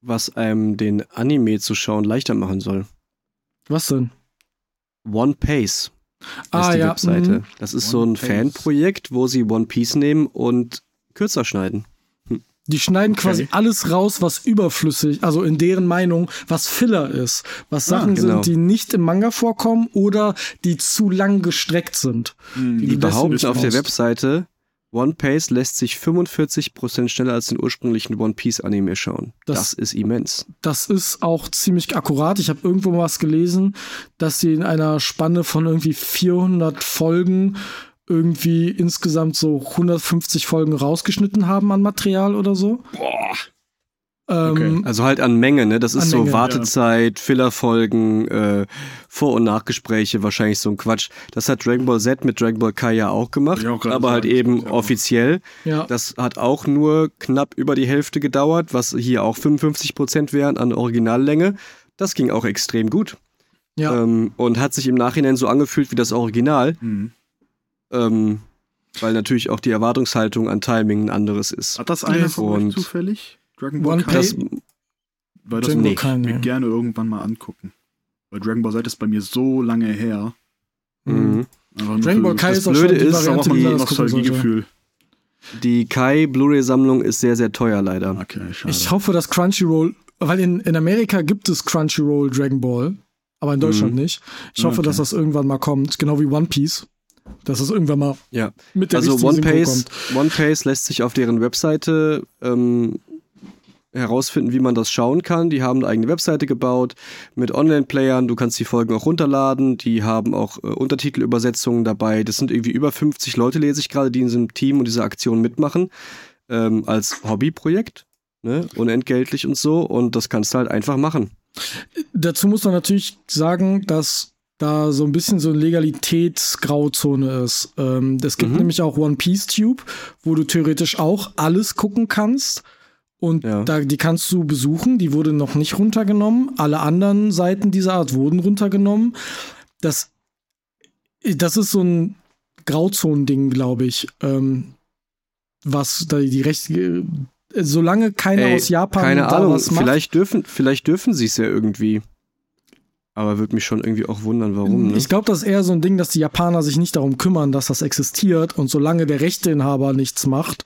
was einem den Anime zu schauen leichter machen soll. Was denn? One Pace. Ah, ist die ja. Webseite. Mhm. Das ist One so ein. Fanprojekt, wo sie One Piece nehmen und kürzer schneiden. Die schneiden okay. quasi alles raus, was überflüssig, also in deren Meinung, was Filler ist. Was ah, Sachen ah, genau. sind, die nicht im Manga vorkommen oder die zu lang gestreckt sind. Mhm. Die, die behaupten auf der Webseite, One Piece lässt sich 45% schneller als den ursprünglichen One Piece Anime schauen. Das, das ist immens. Das ist auch ziemlich akkurat. Ich habe irgendwo mal was gelesen, dass sie in einer Spanne von irgendwie 400 Folgen irgendwie insgesamt so 150 Folgen rausgeschnitten haben an Material oder so. Boah. Okay. Ähm, also halt an Menge, ne? Das ist so Menge, Wartezeit, ja. Fillerfolgen, äh, Vor- und Nachgespräche, wahrscheinlich so ein Quatsch. Das hat Dragon Ball Z mit Dragon Ball Kai ja auch gemacht, auch aber halt eben offiziell. Ja. Das hat auch nur knapp über die Hälfte gedauert, was hier auch 55 Prozent wären an Originallänge. Das ging auch extrem gut. Ja. Ähm, und hat sich im Nachhinein so angefühlt wie das Original. Mhm. Ähm, weil natürlich auch die Erwartungshaltung an Timing ein anderes ist. Hat das einer von euch zufällig? Dragon Ball Kai? Das, weil das würde ich mir gerne irgendwann mal angucken. Weil Dragon Ball Z ist bei mir so lange her. Mhm. Dragon Ball Kai ist auch Blöde ist, auch ein Nostalgiegefühl. Die Kai Blu-ray-Sammlung ist sehr, sehr teuer, leider. Okay, schade. Ich hoffe, dass Crunchyroll, weil in, in Amerika gibt es Crunchyroll Dragon Ball, aber in Deutschland mhm. nicht. Ich hoffe, okay. dass das irgendwann mal kommt, genau wie One Piece. Dass es irgendwann mal ja. mit der Also One Piece, One lässt sich auf deren Webseite ähm, herausfinden, wie man das schauen kann. Die haben eine eigene Webseite gebaut mit Online-Playern. Du kannst die Folgen auch runterladen. Die haben auch äh, Untertitelübersetzungen dabei. Das sind irgendwie über 50 Leute, lese ich gerade, die in diesem Team und dieser Aktion mitmachen. Ähm, als Hobbyprojekt. Ne? Unentgeltlich und so. Und das kannst du halt einfach machen. Dazu muss man natürlich sagen, dass da so ein bisschen so eine Legalitätsgrauzone ist. Ähm, es gibt mhm. nämlich auch One Piece Tube, wo du theoretisch auch alles gucken kannst. Und ja. da, die kannst du besuchen, die wurde noch nicht runtergenommen. Alle anderen Seiten dieser Art wurden runtergenommen. Das Das ist so ein Grauzonending, glaube ich. Ähm, was da die Rechte. Solange keiner Ey, aus Japan keine Ahnung, was macht, vielleicht dürfen, vielleicht dürfen sie es ja irgendwie. Aber würde mich schon irgendwie auch wundern, warum. Ne? Ich glaube, das ist eher so ein Ding, dass die Japaner sich nicht darum kümmern, dass das existiert und solange der Rechteinhaber nichts macht,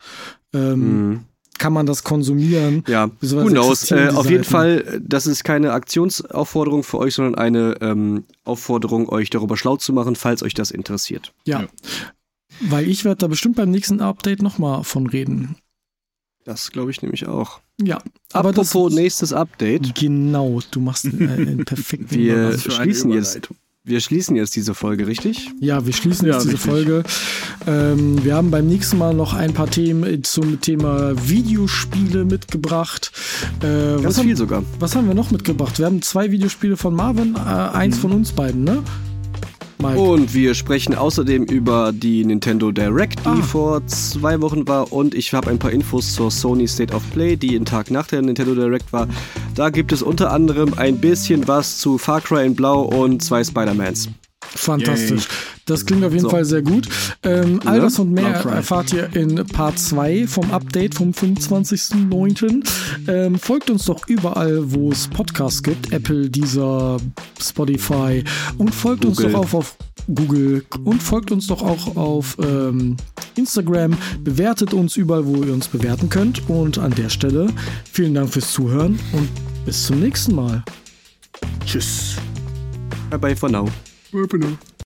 ähm, mhm. kann man das konsumieren. Ja, who knows. Äh, auf jeden Fall, das ist keine Aktionsaufforderung für euch, sondern eine ähm, Aufforderung, euch darüber schlau zu machen, falls euch das interessiert. Ja. ja. Weil ich werde da bestimmt beim nächsten Update nochmal von reden. Das glaube ich nämlich auch. Ja. Aber Apropos das, nächstes Update. Genau, du machst einen, einen perfekten Wir schließen jetzt. Wir schließen jetzt diese Folge, richtig? Ja, wir schließen ja, jetzt diese richtig. Folge. Ähm, wir haben beim nächsten Mal noch ein paar Themen zum Thema Videospiele mitgebracht. Äh, Ganz viel haben, sogar. Was haben wir noch mitgebracht? Wir haben zwei Videospiele von Marvin, äh, eins mhm. von uns beiden, ne? Mike. Und wir sprechen außerdem über die Nintendo Direct, die ah. vor zwei Wochen war. Und ich habe ein paar Infos zur Sony State of Play, die einen Tag nach der Nintendo Direct war. Da gibt es unter anderem ein bisschen was zu Far Cry in Blau und zwei Spider-Mans. Fantastisch. Das klingt auf jeden so. Fall sehr gut. Ähm, all das und mehr erfahrt ihr in Part 2 vom Update vom 25.09. Ähm, folgt uns doch überall, wo es Podcasts gibt. Apple, Deezer, Spotify. Und folgt Google. uns doch auch auf Google. Und folgt uns doch auch auf ähm, Instagram. Bewertet uns überall, wo ihr uns bewerten könnt. Und an der Stelle vielen Dank fürs Zuhören und bis zum nächsten Mal. Tschüss. Bye bye for now. Bye for now.